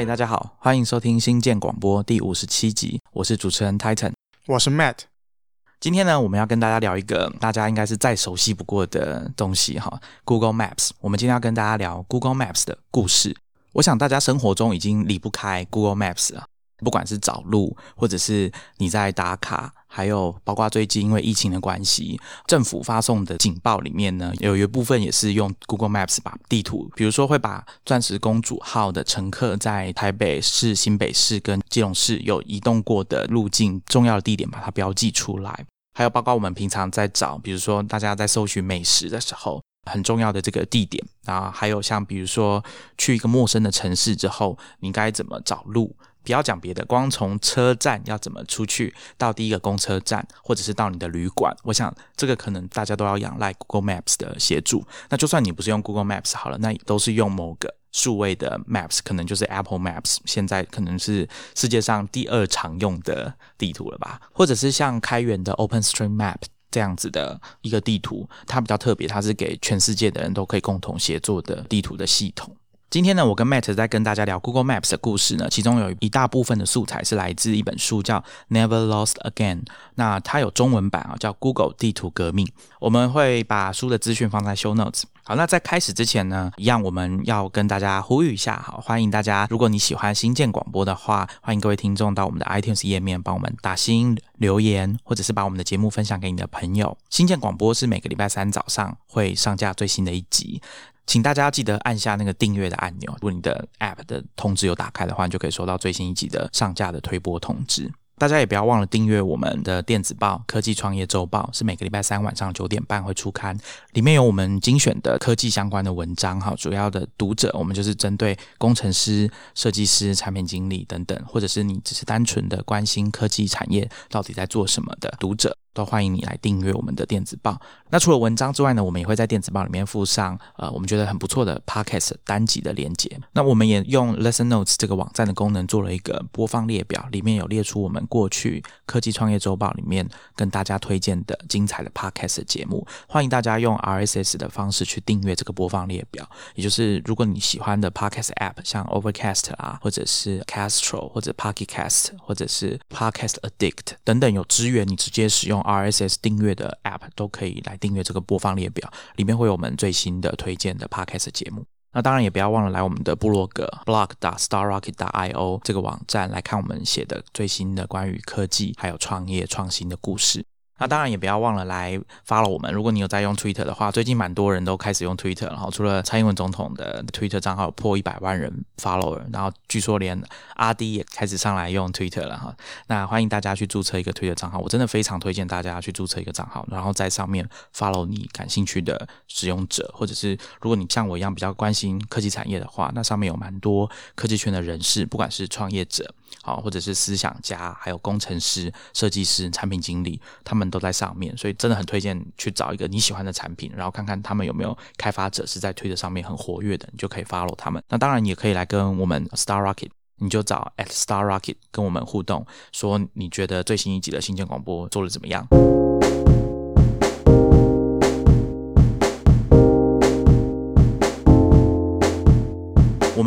嗨，大家好，欢迎收听新建广播第五十七集，我是主持人 Titan，我是 Matt。今天呢，我们要跟大家聊一个大家应该是再熟悉不过的东西哈，Google Maps。我们今天要跟大家聊 Google Maps 的故事。我想大家生活中已经离不开 Google Maps 了。不管是找路，或者是你在打卡，还有包括最近因为疫情的关系，政府发送的警报里面呢，有一部分也是用 Google Maps 把地图，比如说会把钻石公主号的乘客在台北市、新北市跟基隆市有移动过的路径重要的地点，把它标记出来。还有包括我们平常在找，比如说大家在搜寻美食的时候，很重要的这个地点啊，还有像比如说去一个陌生的城市之后，你该怎么找路？不要讲别的，光从车站要怎么出去到第一个公车站，或者是到你的旅馆，我想这个可能大家都要仰赖 Google Maps 的协助。那就算你不是用 Google Maps 好了，那都是用某个数位的 Maps，可能就是 Apple Maps，现在可能是世界上第二常用的地图了吧？或者是像开源的 OpenStreetMap 这样子的一个地图，它比较特别，它是给全世界的人都可以共同协作的地图的系统。今天呢，我跟 Matt 在跟大家聊 Google Maps 的故事呢，其中有一大部分的素材是来自一本书，叫 Never Lost Again。那它有中文版啊，叫 Google 地图革命。我们会把书的资讯放在 Show Notes。好，那在开始之前呢，一样我们要跟大家呼吁一下，好，欢迎大家，如果你喜欢新建广播的话，欢迎各位听众到我们的 iTunes 页面帮我们打新留言，或者是把我们的节目分享给你的朋友。新建广播是每个礼拜三早上会上架最新的一集。请大家记得按下那个订阅的按钮。如果你的 App 的通知有打开的话，你就可以收到最新一集的上架的推播通知。大家也不要忘了订阅我们的电子报《科技创业周报》，是每个礼拜三晚上九点半会出刊，里面有我们精选的科技相关的文章。哈，主要的读者我们就是针对工程师、设计师、产品经理等等，或者是你只是单纯的关心科技产业到底在做什么的读者。都欢迎你来订阅我们的电子报。那除了文章之外呢，我们也会在电子报里面附上呃我们觉得很不错的 podcast 单集的连接。那我们也用 Lesson Notes 这个网站的功能做了一个播放列表，里面有列出我们过去科技创业周报里面跟大家推荐的精彩的 podcast 节目。欢迎大家用 RSS 的方式去订阅这个播放列表。也就是如果你喜欢的 podcast app，像 Overcast 啊，或者是 Castro，或者 Pocket Cast，或者是 Podcast Addict 等等有资源，你直接使用。RSS 订阅的 App 都可以来订阅这个播放列表，里面会有我们最新的推荐的 Podcast 节目。那当然也不要忘了来我们的部落格 blog. star rocket. io 这个网站来看我们写的最新的关于科技还有创业创新的故事。那当然也不要忘了来发了我们。如果你有在用 Twitter 的话，最近蛮多人都开始用 Twitter，然后除了蔡英文总统的 Twitter 账号破一百万人 follower，然后据说连阿 D 也开始上来用 Twitter 了哈。那欢迎大家去注册一个 Twitter 账号，我真的非常推荐大家去注册一个账号，然后在上面 follow 你感兴趣的使用者，或者是如果你像我一样比较关心科技产业的话，那上面有蛮多科技圈的人士，不管是创业者。好，或者是思想家，还有工程师、设计师、产品经理，他们都在上面，所以真的很推荐去找一个你喜欢的产品，然后看看他们有没有开发者是在推特上面很活跃的，你就可以 follow 他们。那当然也可以来跟我们 Star Rocket，你就找 at Star Rocket 跟我们互动，说你觉得最新一集的新建广播做的怎么样。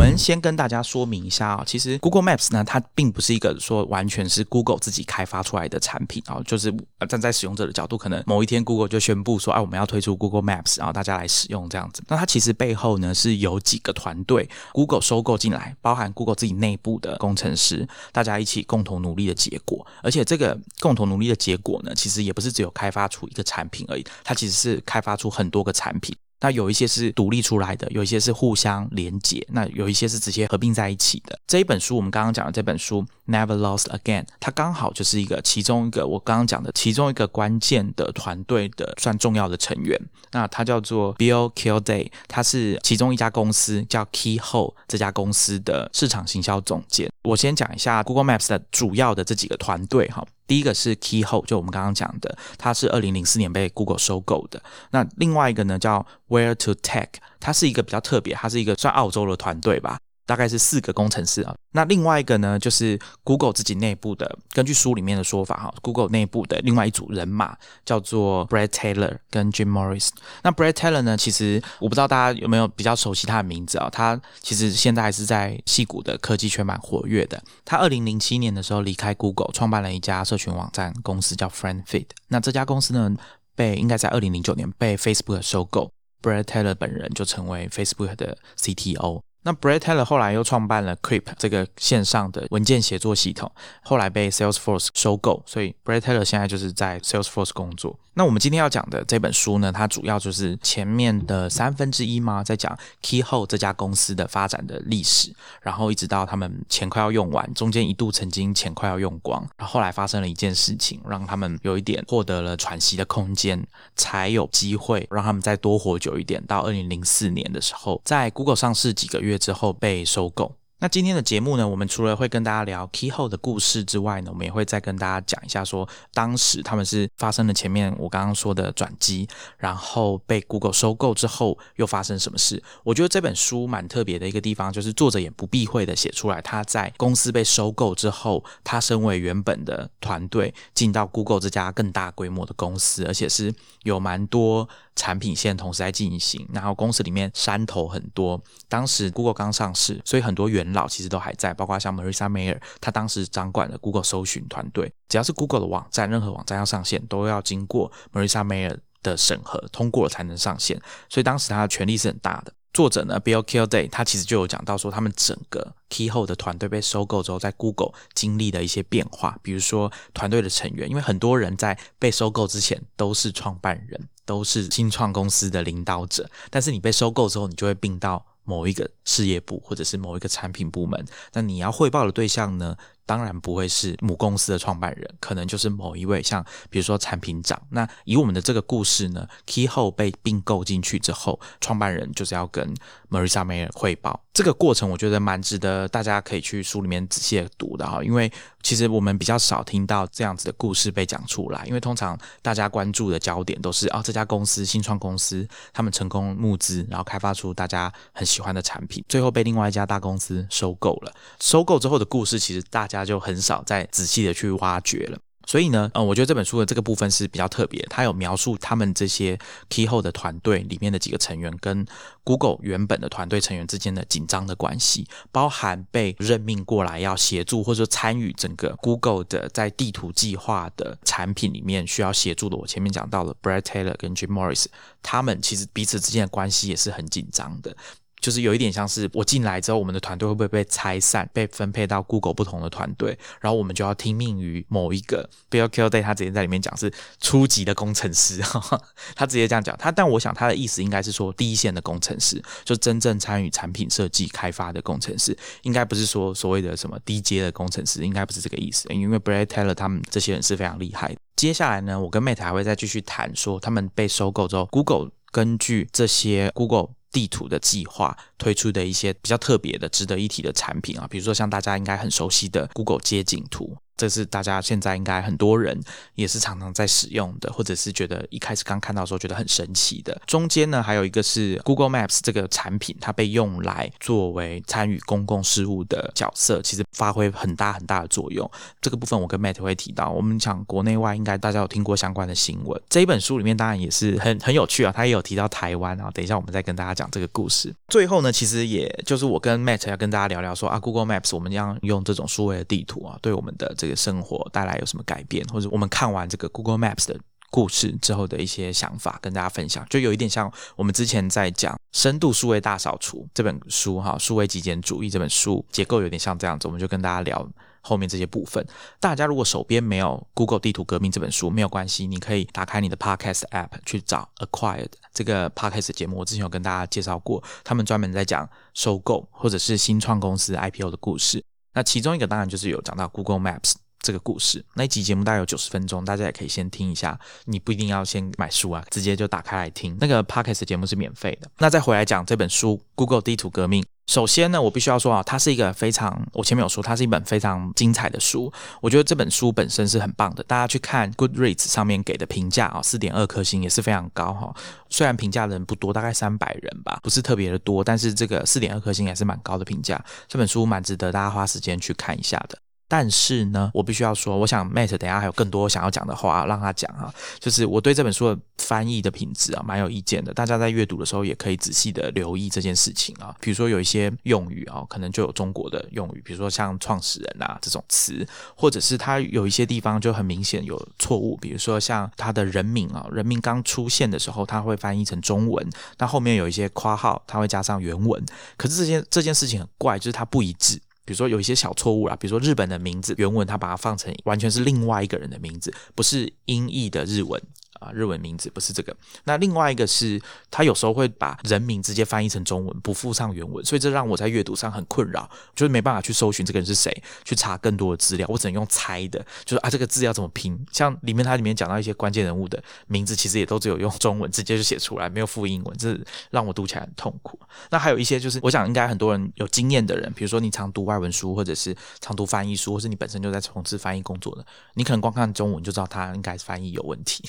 我们先跟大家说明一下啊，其实 Google Maps 呢，它并不是一个说完全是 Google 自己开发出来的产品啊，就是站在使用者的角度，可能某一天 Google 就宣布说，哎，我们要推出 Google Maps，然后大家来使用这样子。那它其实背后呢是有几个团队，Google 收购进来，包含 Google 自己内部的工程师，大家一起共同努力的结果。而且这个共同努力的结果呢，其实也不是只有开发出一个产品而已，它其实是开发出很多个产品。那有一些是独立出来的，有一些是互相连接，那有一些是直接合并在一起的。这一本书，我们刚刚讲的这本书《Never Lost Again》，它刚好就是一个其中一个我刚刚讲的其中一个关键的团队的算重要的成员。那他叫做 Bill Kilday，他是其中一家公司叫 Keyhole 这家公司的市场行销总监。我先讲一下 Google Maps 的主要的这几个团队哈。第一个是 Keyhole，就我们刚刚讲的，它是二零零四年被 Google 收购的。那另外一个呢叫 Where to Tech，它是一个比较特别，它是一个算澳洲的团队吧。大概是四个工程师啊。那另外一个呢，就是 Google 自己内部的，根据书里面的说法哈，Google 内部的另外一组人马叫做 Brad Taylor 跟 Jim Morris。那 Brad Taylor 呢，其实我不知道大家有没有比较熟悉他的名字啊？他其实现在还是在戏谷的科技圈蛮活跃的。他二零零七年的时候离开 Google，创办了一家社群网站公司叫 FriendFeed。那这家公司呢，被应该在二零零九年被 Facebook 收购，Brad Taylor 本人就成为 Facebook 的 CTO。那 Brad Taylor 后来又创办了 Creep 这个线上的文件协作系统，后来被 Salesforce 收购，所以 Brad Taylor 现在就是在 Salesforce 工作。那我们今天要讲的这本书呢，它主要就是前面的三分之一吗，在讲 Keyhole 这家公司的发展的历史，然后一直到他们钱快要用完，中间一度曾经钱快要用光，然后后来发生了一件事情，让他们有一点获得了喘息的空间，才有机会让他们再多活久一点。到二零零四年的时候，在 Google 上市几个月之后被收购。那今天的节目呢，我们除了会跟大家聊 Keyhole 的故事之外呢，我们也会再跟大家讲一下，说当时他们是发生了前面我刚刚说的转机，然后被 Google 收购之后又发生什么事。我觉得这本书蛮特别的一个地方，就是作者也不避讳的写出来，他在公司被收购之后，他身为原本的团队进到 Google 这家更大规模的公司，而且是有蛮多。产品线同时在进行，然后公司里面山头很多。当时 Google 刚上市，所以很多元老其实都还在，包括像 Marissa Mayer，他当时掌管了 Google 搜寻团队。只要是 Google 的网站，任何网站要上线，都要经过 Marissa Mayer 的审核，通过了才能上线。所以当时他的权力是很大的。作者呢，Bill Kilday，他其实就有讲到说，他们整个 Keyhole 的团队被收购之后，在 Google 经历的一些变化，比如说团队的成员，因为很多人在被收购之前都是创办人。都是新创公司的领导者，但是你被收购之后，你就会并到某一个事业部或者是某一个产品部门。那你要汇报的对象呢？当然不会是母公司的创办人，可能就是某一位，像比如说产品长。那以我们的这个故事呢，Keyhole 被并购进去之后，创办人就是要跟 Marissa Mayer 汇报。这个过程我觉得蛮值得大家可以去书里面仔细的读的哈，因为其实我们比较少听到这样子的故事被讲出来，因为通常大家关注的焦点都是啊这家公司新创公司他们成功募资，然后开发出大家很喜欢的产品，最后被另外一家大公司收购了。收购之后的故事其实大。大家就很少再仔细的去挖掘了，所以呢，呃，我觉得这本书的这个部分是比较特别，它有描述他们这些 Keyhole 的团队里面的几个成员跟 Google 原本的团队成员之间的紧张的关系，包含被任命过来要协助或者说参与整个 Google 的在地图计划的产品里面需要协助的。我前面讲到了 Brad Taylor 跟 Jim Morris，他们其实彼此之间的关系也是很紧张的。就是有一点像是我进来之后，我们的团队会不会被拆散，被分配到 Google 不同的团队，然后我们就要听命于某一个。Bill Kilday 他直接在里面讲是初级的工程师，他直接这样讲。他但我想他的意思应该是说第一线的工程师，就真正参与产品设计开发的工程师，应该不是说所谓的什么低阶的工程师，应该不是这个意思。因为 Brad Taylor 他们这些人是非常厉害。接下来呢，我跟 Mate 还会再继续谈说他们被收购之后，Google 根据这些 Google。地图的计划推出的一些比较特别的、值得一提的产品啊，比如说像大家应该很熟悉的 Google 街景图。这是大家现在应该很多人也是常常在使用的，或者是觉得一开始刚看到的时候觉得很神奇的。中间呢，还有一个是 Google Maps 这个产品，它被用来作为参与公共事务的角色，其实发挥很大很大的作用。这个部分我跟 Matt 会提到。我们讲国内外应该大家有听过相关的新闻。这一本书里面当然也是很很有趣啊，他也有提到台湾啊。等一下我们再跟大家讲这个故事。最后呢，其实也就是我跟 Matt 要跟大家聊聊说啊，Google Maps 我们要用这种数位的地图啊，对我们的这个生活带来有什么改变，或者我们看完这个 Google Maps 的故事之后的一些想法，跟大家分享，就有一点像我们之前在讲《深度数位大扫除》这本书哈，数位极简主义这本书结构有点像这样子，我们就跟大家聊后面这些部分。大家如果手边没有《Google 地图革命》这本书，没有关系，你可以打开你的 Podcast App 去找 Acquired 这个 Podcast 节目，我之前有跟大家介绍过，他们专门在讲收购或者是新创公司 IPO 的故事。那其中一个当然就是有讲到 Google Maps 这个故事，那一集节目大概有九十分钟，大家也可以先听一下。你不一定要先买书啊，直接就打开来听。那个 podcast 节目是免费的。那再回来讲这本书《Google 地图革命》，首先呢，我必须要说啊，它是一个非常，我前面有说，它是一本非常精彩的书。我觉得这本书本身是很棒的，大家去看 Goodreads 上面给的评价啊，四点二颗星也是非常高哈。虽然评价的人不多，大概三百人吧，不是特别的多，但是这个四点二颗星也是蛮高的评价。这本书蛮值得大家花时间去看一下的。但是呢，我必须要说，我想 Matt 等下还有更多想要讲的话，让他讲啊。就是我对这本书的翻译的品质啊，蛮有意见的。大家在阅读的时候也可以仔细的留意这件事情啊。比如说有一些用语啊，可能就有中国的用语，比如说像创始人啊这种词，或者是他有一些地方就很明显有错误，比如说像他的人名啊，人名刚出现的时候，他会翻译成中文，那后面有一些括号，他会加上原文。可是这件这件事情很怪，就是它不一致。比如说有一些小错误啦，比如说日本的名字原文，他把它放成完全是另外一个人的名字，不是音译的日文。啊，日文名字不是这个。那另外一个是，他有时候会把人名直接翻译成中文，不附上原文，所以这让我在阅读上很困扰，就是没办法去搜寻这个人是谁，去查更多的资料，我只能用猜的，就是啊，这个字要怎么拼？像里面它里面讲到一些关键人物的名字，其实也都只有用中文直接就写出来，没有附英文，这让我读起来很痛苦。那还有一些就是，我想应该很多人有经验的人，比如说你常读外文书，或者是常读翻译书，或是你本身就在从事翻译工作的，你可能光看中文就知道他应该翻译有问题。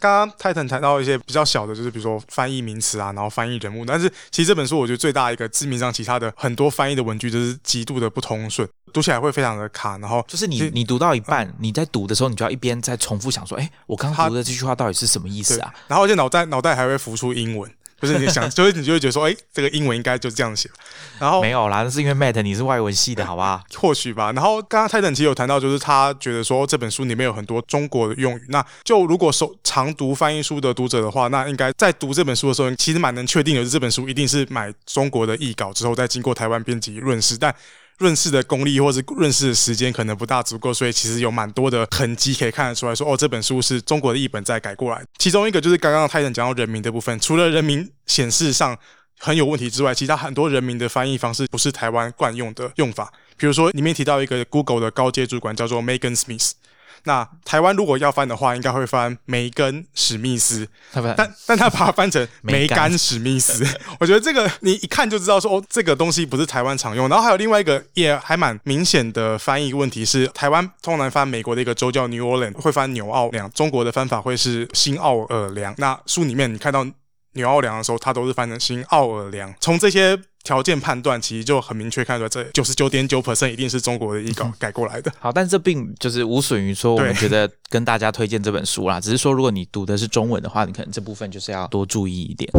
刚刚泰坦谈到一些比较小的，就是比如说翻译名词啊，然后翻译人物。但是其实这本书我觉得最大一个致命伤，其他的很多翻译的文句就是极度的不通顺，读起来会非常的卡。然后就是你你读到一半，你在读的时候，你就要一边在重复想说，哎，我刚读的这句话到底是什么意思啊？然后而且脑袋脑袋还会浮出英文。不是你想，就是你就会觉得说，哎，这个英文应该就这样写。然后没有啦，那是因为 Matt 你是外文系的，好吧？或许吧。然后刚刚泰坦其实有谈到，就是他觉得说这本书里面有很多中国的用语。那就如果手常读翻译书的读者的话，那应该在读这本书的时候，其实蛮能确定的是，这本书一定是买中国的译稿之后，再经过台湾编辑润饰。但润饰的功力或是润饰的时间可能不大足够，所以其实有蛮多的痕迹可以看得出来说，哦，这本书是中国的译本再改过来。其中一个就是刚刚泰坦讲到人名的部分，除了人名显示上很有问题之外，其他很多人名的翻译方式不是台湾惯用的用法。比如说里面提到一个 Google 的高阶主管叫做 Megan Smith。那台湾如果要翻的话，应该会翻梅根史密斯，但但他把它翻成梅干史密斯。我觉得这个你一看就知道说，哦，这个东西不是台湾常用。然后还有另外一个也还蛮明显的翻译问题是，台湾通常翻美国的一个州叫 New Orleans，会翻纽奥良，中国的翻法会是新奥尔良。那书里面你看到纽奥良的时候，它都是翻成新奥尔良。从这些。条件判断其实就很明确，看出来这九十九点九 percent 一定是中国的译稿改过来的。好，但这并就是无损于说我们觉得 跟大家推荐这本书啦，只是说如果你读的是中文的话，你可能这部分就是要多注意一点。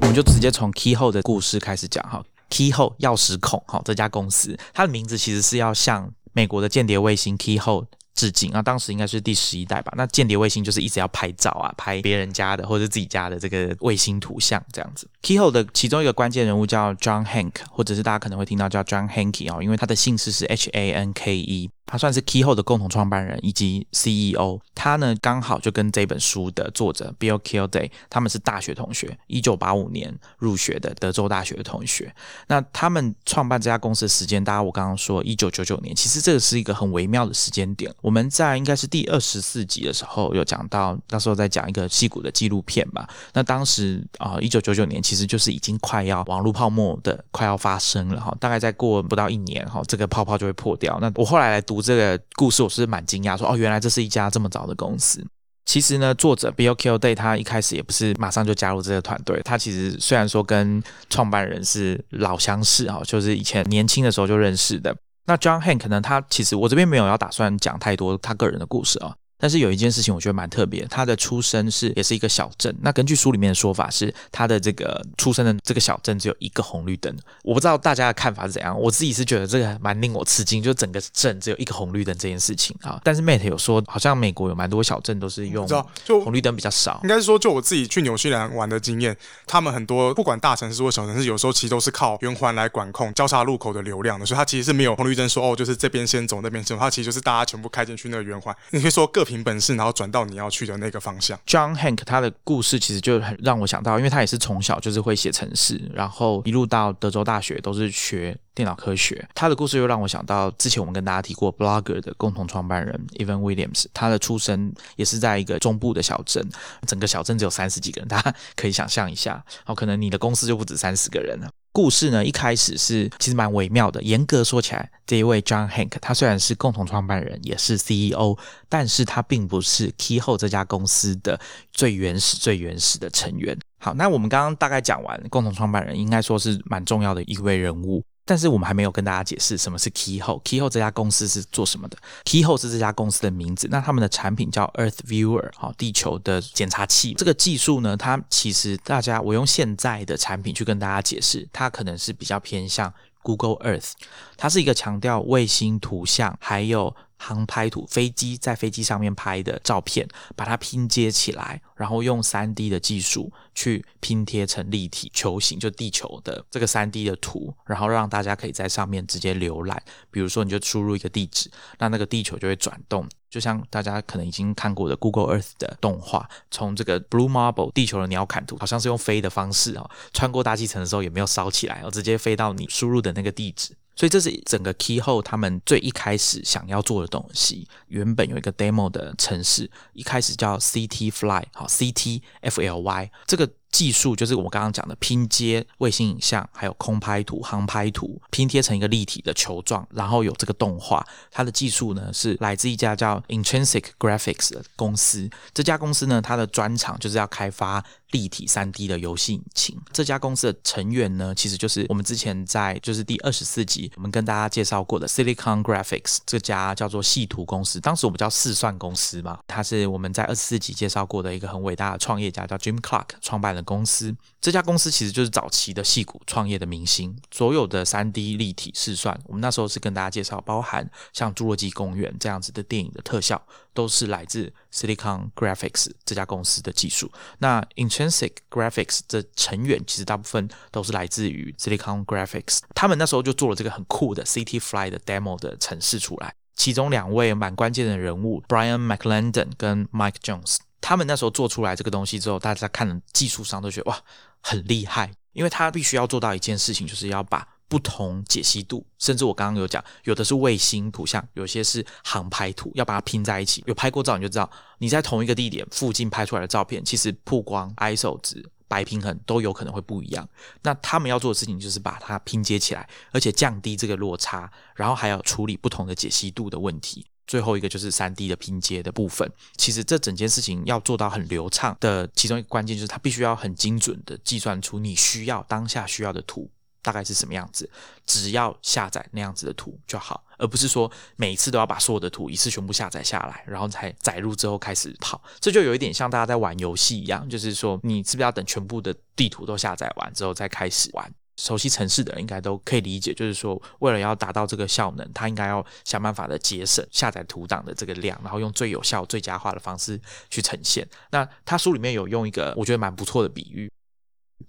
我们就直接从 Keyhole 的故事开始讲哈，Keyhole 钥匙孔哈这家公司，它的名字其实是要向美国的间谍卫星 Keyhole。致敬啊！当时应该是第十一代吧。那间谍卫星就是一直要拍照啊，拍别人家的或者自己家的这个卫星图像这样子。Keyhole 的其中一个关键人物叫 John Hank，或者是大家可能会听到叫 John Hanke 哦，因为他的姓氏是 H A N K E。他算是 Keyhole 的共同创办人以及 CEO。他呢刚好就跟这本书的作者 Bill Kilday 他们是大学同学，一九八五年入学的德州大学的同学。那他们创办这家公司的时间，大家我刚刚说一九九九年，其实这个是一个很微妙的时间点。我们在应该是第二十四集的时候有讲到，那时候在讲一个戏骨的纪录片吧。那当时啊，一九九九年其实就是已经快要网络泡沫的快要发生了哈，大概再过不到一年哈，这个泡泡就会破掉。那我后来来读。这个故事我是蛮惊讶，说哦，原来这是一家这么早的公司。其实呢，作者 Bill Kilday 他一开始也不是马上就加入这个团队，他其实虽然说跟创办人是老相识哈，就是以前年轻的时候就认识的。那 John Hank 呢，他其实我这边没有要打算讲太多他个人的故事啊。但是有一件事情我觉得蛮特别，他的出生是也是一个小镇。那根据书里面的说法是，他的这个出生的这个小镇只有一个红绿灯。我不知道大家的看法是怎样，我自己是觉得这个蛮令我吃惊，就整个镇只有一个红绿灯这件事情啊。但是 Mate 有说，好像美国有蛮多小镇都是用，就红绿灯比较少。应该是说，就我自己去纽西兰玩的经验，他们很多不管大城市或小城市，有时候其实都是靠圆环来管控交叉路口的流量的，所以它其实是没有红绿灯说哦，就是这边先走，那边先走，它其实就是大家全部开进去那个圆环。你可以说各凭本事，然后转到你要去的那个方向。John Hank 他的故事其实就很让我想到，因为他也是从小就是会写程式，然后一路到德州大学都是学电脑科学。他的故事又让我想到之前我们跟大家提过 Blogger 的共同创办人 Evan Williams，他的出生也是在一个中部的小镇，整个小镇只有三十几个人，大家可以想象一下，哦，可能你的公司就不止三十个人了。故事呢，一开始是其实蛮微妙的。严格说起来，这一位 John Hank，他虽然是共同创办人，也是 CEO，但是他并不是 Keyhole 这家公司的最原始、最原始的成员。好，那我们刚刚大概讲完共同创办人，应该说是蛮重要的一位人物。但是我们还没有跟大家解释什么是 Keyhole。Keyhole 这家公司是做什么的？Keyhole 是这家公司的名字。那他们的产品叫 Earth Viewer，好，地球的检查器。这个技术呢，它其实大家我用现在的产品去跟大家解释，它可能是比较偏向 Google Earth，它是一个强调卫星图像还有航拍图，飞机在飞机上面拍的照片，把它拼接起来，然后用三 D 的技术去拼贴成立体球形，就地球的这个三 D 的图，然后让大家可以在上面直接浏览。比如说，你就输入一个地址，那那个地球就会转动，就像大家可能已经看过的 Google Earth 的动画，从这个 Blue Marble 地球的鸟瞰图，好像是用飞的方式哦，穿过大气层的时候也没有烧起来哦，直接飞到你输入的那个地址。所以这是整个 Keyhole 他们最一开始想要做的东西。原本有一个 demo 的城市，一开始叫 CT Fly，好 CT F L Y 这个。技术就是我们刚刚讲的拼接卫星影像，还有空拍图、航拍图，拼贴成一个立体的球状，然后有这个动画。它的技术呢是来自一家叫 Intrinsic Graphics 的公司。这家公司呢，它的专长就是要开发立体三 D 的游戏引擎。这家公司的成员呢，其实就是我们之前在就是第二十四集我们跟大家介绍过的 Silicon Graphics 这家叫做细图公司，当时我们叫四算公司嘛。它是我们在二十四集介绍过的一个很伟大的创业家，叫 Jim Clark 创办的公司。这家公司其实就是早期的戏骨创业的明星，所有的三 D 立体试算，我们那时候是跟大家介绍，包含像《侏罗纪公园》这样子的电影的特效，都是来自 Silicon Graphics 这家公司的技术。那 Intrinsic Graphics 的成员其实大部分都是来自于 Silicon Graphics，他们那时候就做了这个很酷的 City Fly 的 demo 的城市出来，其中两位蛮关键的人物 Brian McLendon 跟 Mike Jones。他们那时候做出来这个东西之后，大家看了技术上都觉得哇很厉害，因为他必须要做到一件事情，就是要把不同解析度，甚至我刚刚有讲，有的是卫星图像，有些是航拍图，要把它拼在一起。有拍过照你就知道，你在同一个地点附近拍出来的照片，其实曝光、ISO 值、白平衡都有可能会不一样。那他们要做的事情就是把它拼接起来，而且降低这个落差，然后还要处理不同的解析度的问题。最后一个就是三 D 的拼接的部分。其实这整件事情要做到很流畅的，其中一个关键就是它必须要很精准的计算出你需要当下需要的图大概是什么样子，只要下载那样子的图就好，而不是说每一次都要把所有的图一次全部下载下来，然后才载入之后开始跑。这就有一点像大家在玩游戏一样，就是说你是不是要等全部的地图都下载完之后再开始玩？熟悉城市的人应该都可以理解，就是说，为了要达到这个效能，它应该要想办法的节省下载图档的这个量，然后用最有效、最佳化的方式去呈现。那他书里面有用一个我觉得蛮不错的比喻，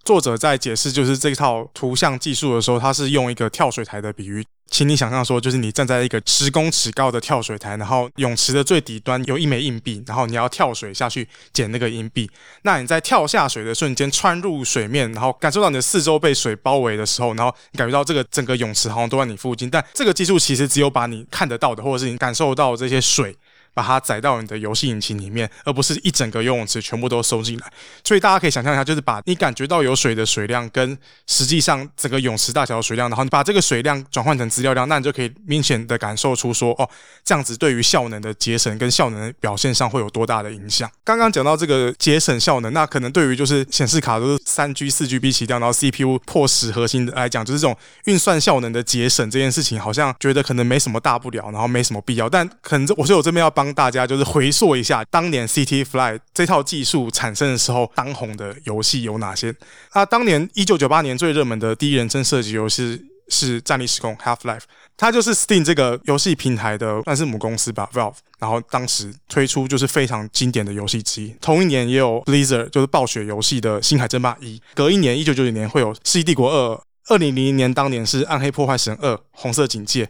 作者在解释就是这套图像技术的时候，他是用一个跳水台的比喻。请你想象说，就是你站在一个十公尺高的跳水台，然后泳池的最底端有一枚硬币，然后你要跳水下去捡那个硬币。那你在跳下水的瞬间穿入水面，然后感受到你的四周被水包围的时候，然后你感觉到这个整个泳池好像都在你附近。但这个技术其实只有把你看得到的，或者是你感受到这些水。把它载到你的游戏引擎里面，而不是一整个游泳池全部都收进来。所以大家可以想象一下，就是把你感觉到有水的水量跟实际上整个泳池大小的水量，然后你把这个水量转换成资料量，那你就可以明显的感受出说，哦，这样子对于效能的节省跟效能表现上会有多大的影响。刚刚讲到这个节省效能，那可能对于就是显示卡都是三 G、四 G B 起掉，然后 CPU 破十核心的来讲，就是这种运算效能的节省这件事情，好像觉得可能没什么大不了，然后没什么必要。但可能我是我这边要帮大家就是回溯一下，当年 CT Fly 这套技术产生的时候，当红的游戏有哪些？啊，当年一九九八年最热门的第一人称射击游戏是《战地时空》（Half Life），它就是 Steam 这个游戏平台的算是母公司吧，Valve。然后当时推出就是非常经典的游戏之一。同一年也有 Blizzard，就是暴雪游戏的《星海争霸一》。隔一年，一九九九年会有《世纪帝国二》。二零零零年当年是《暗黑破坏神二：红色警戒》。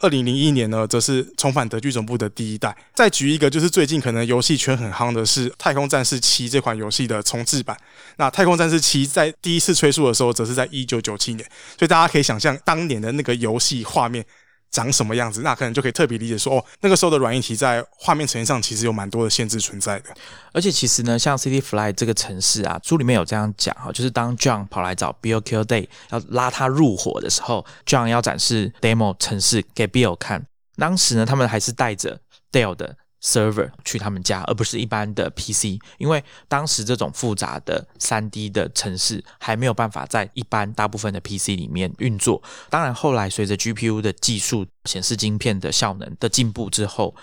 二零零一年呢，则是重返德剧总部的第一代。再举一个，就是最近可能游戏圈很夯的是《太空战士七》这款游戏的重置版。那《太空战士七》在第一次推出的时候，则是在一九九七年，所以大家可以想象当年的那个游戏画面。长什么样子，那可能就可以特别理解说，哦，那个时候的软硬体在画面呈现上其实有蛮多的限制存在的。而且其实呢，像 City Fly 这个城市啊，书里面有这样讲哈，就是当 John 跑来找 Bill Kill Day 要拉他入伙的时候，John 要展示 demo 城市给 Bill 看，当时呢，他们还是带着 Dale 的。Server 去他们家，而不是一般的 PC，因为当时这种复杂的三 D 的城市还没有办法在一般大部分的 PC 里面运作。当然，后来随着 GPU 的技术、显示晶片的效能的进步之后，